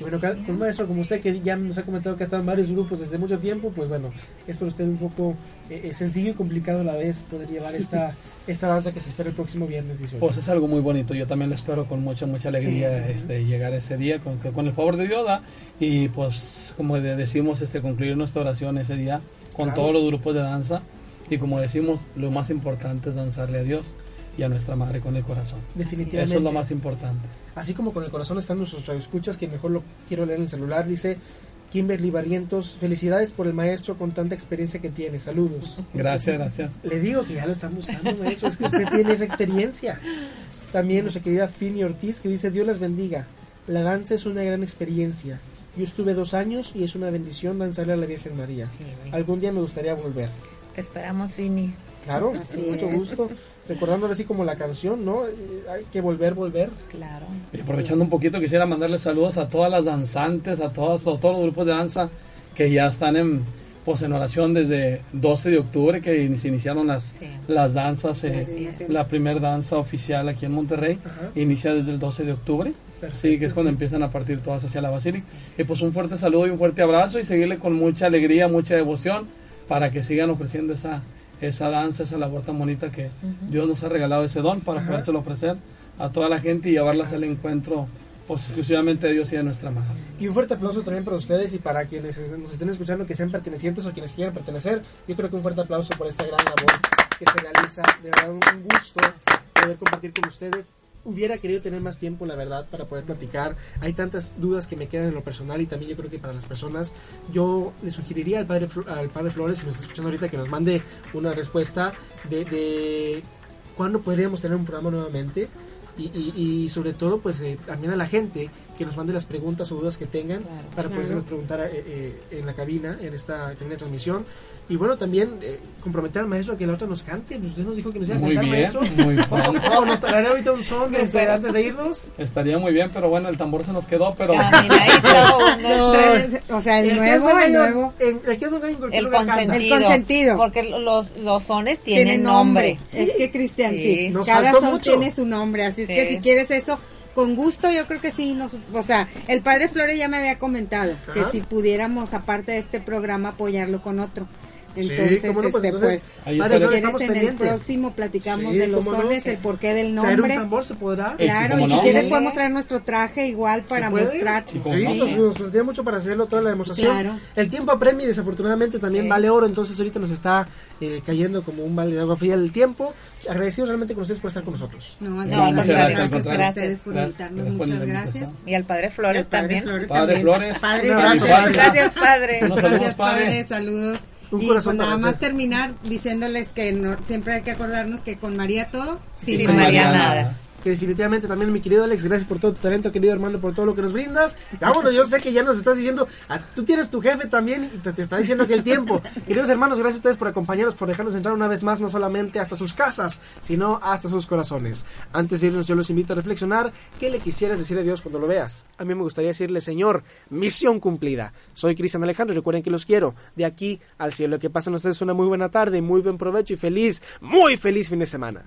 Y bueno, con un maestro como usted que ya nos ha comentado que ha estado en varios grupos desde mucho tiempo, pues bueno, es para usted un poco eh, eh, sencillo y complicado a la vez poder llevar esta, esta danza que se espera el próximo viernes 18. Pues es algo muy bonito, yo también lo espero con mucha, mucha alegría este, llegar ese día con, con el favor de Dios ¿da? y pues como de- decimos, este, concluir nuestra oración ese día con Claro. todos los grupos de danza y como decimos, lo más importante es danzarle a Dios y a nuestra Madre con el corazón. Definitivamente. Eso es lo más importante. Así como con el corazón están nuestros radioescuchas, que mejor lo quiero leer en el celular, dice Kimberly Barrientos, felicidades por el maestro con tanta experiencia que tiene, saludos. Gracias, gracias. Le digo que ya lo están usando, maestro, es que usted tiene esa experiencia. También nuestra querida Fini Ortiz, que dice, Dios las bendiga, la danza es una gran experiencia. Yo estuve dos años y es una bendición danzarle a la Virgen María. Algún día me gustaría volver. Te esperamos, Vini. Claro, Así con mucho es. gusto. Recordándolo así como la canción, ¿no? Eh, Hay que volver, volver. Claro. Y aprovechando un poquito, quisiera mandarle saludos a todas las danzantes, a todas, a todos los grupos de danza que ya están en, pues, en oración desde 12 de octubre, que se iniciaron las, Sí. las danzas. eh, la primera danza oficial aquí en Monterrey Ajá. inicia desde el 12 de octubre. Perfecto. Sí, que es cuando empiezan a partir todas hacia la basílica. Y pues un fuerte saludo y un fuerte abrazo y seguirle con mucha alegría, mucha devoción para que sigan ofreciendo esa, esa danza, esa labor tan bonita que Dios nos ha regalado ese don para Ajá. podérselo ofrecer a toda la gente y llevarlas al encuentro pues exclusivamente de Dios y de nuestra madre. Y un fuerte aplauso también para ustedes y para quienes nos estén escuchando que sean pertenecientes o quienes quieran pertenecer. Yo creo que un fuerte aplauso por esta gran labor que se realiza. De verdad, un gusto poder compartir con ustedes hubiera querido tener más tiempo, la verdad, para poder platicar. Hay tantas dudas que me quedan en lo personal y también yo creo que para las personas, yo le sugeriría al padre, al padre Flores, si nos está escuchando ahorita, que nos mande una respuesta de, de cuándo podríamos tener un programa nuevamente. Y, y- y sobre todo, pues eh, también a la gente que nos mande las preguntas o dudas que tengan Claro. para podernos preguntar eh, eh, en la cabina, en esta cabina de transmisión. Y bueno, también eh, comprometer al maestro a que la otra nos cante. Pues usted nos dijo que nos iba a Muy cantar, bien, maestro. muy bien. Vamos, nos traerá ahorita un son este, antes de irnos. Estaría muy bien, pero bueno, el tambor se nos quedó, pero... Uno, tres. O sea, el que nuevo, es el nuevo. en- el que es en El consentido. El consentido. Porque los, los sones Tiene tienen nombre. nombre. Es que Cristian, Sí. sí. Nos Cada son mucho. tiene su nombre. Así es Sí. que si quieres eso, con gusto, yo creo que sí. Nos, o sea, el padre Flores ya me había comentado que Ajá. si pudiéramos, aparte de este programa, apoyarlo con otro. Sí, Entonces, cómo no, pues, este, entonces, pues, Ahí Padre Flores, estamos en el pendientes. próximo platicamos Sí, de los cómo no. el porqué del Traer un nombre. tambor se podrá. Eh, sí, Claro, y si no. quieres podemos traer nuestro traje igual para mostrar. Sí, cómo Sí, no. nos, nos faltaría mucho para hacerlo, toda la demostración. Claro. El tiempo apremia y desafortunadamente también Sí. vale oro, entonces ahorita nos está eh, cayendo como un balde de agua fría el tiempo. Agradecidos realmente con ustedes por estar con nosotros. No, No, al contrario, contrario, gracias, al a contrario. ustedes por Gracias. invitarnos, Gracias por la muchas gracias. Y al padre Flores El padre también. Flores Padre. Flores. Padre, Un abrazo, gracias. padre. Gracias, padre. Saludos. Un y corazón pues nada más terminar diciéndoles que no- siempre hay que acordarnos que con María todo, sin, Sin María, María nada. nada. Que definitivamente también mi querido Alex, gracias por todo tu talento, querido hermano, por todo lo que nos brindas. Vámonos, yo sé que ya nos estás diciendo, ah, tú tienes tu jefe también y te, te está diciendo que el tiempo. Queridos hermanos, gracias a ustedes por acompañarnos, por dejarnos entrar una vez más, no solamente hasta sus casas, sino hasta sus corazones. Antes de irnos, yo los invito a reflexionar qué le quisieras decir a Dios cuando lo veas. A mí me gustaría decirle, Señor, misión cumplida. Soy Cristian Alejandro recuerden que los quiero. De aquí al cielo, que pasen ustedes una muy buena tarde, muy buen provecho y feliz, muy feliz fin de semana.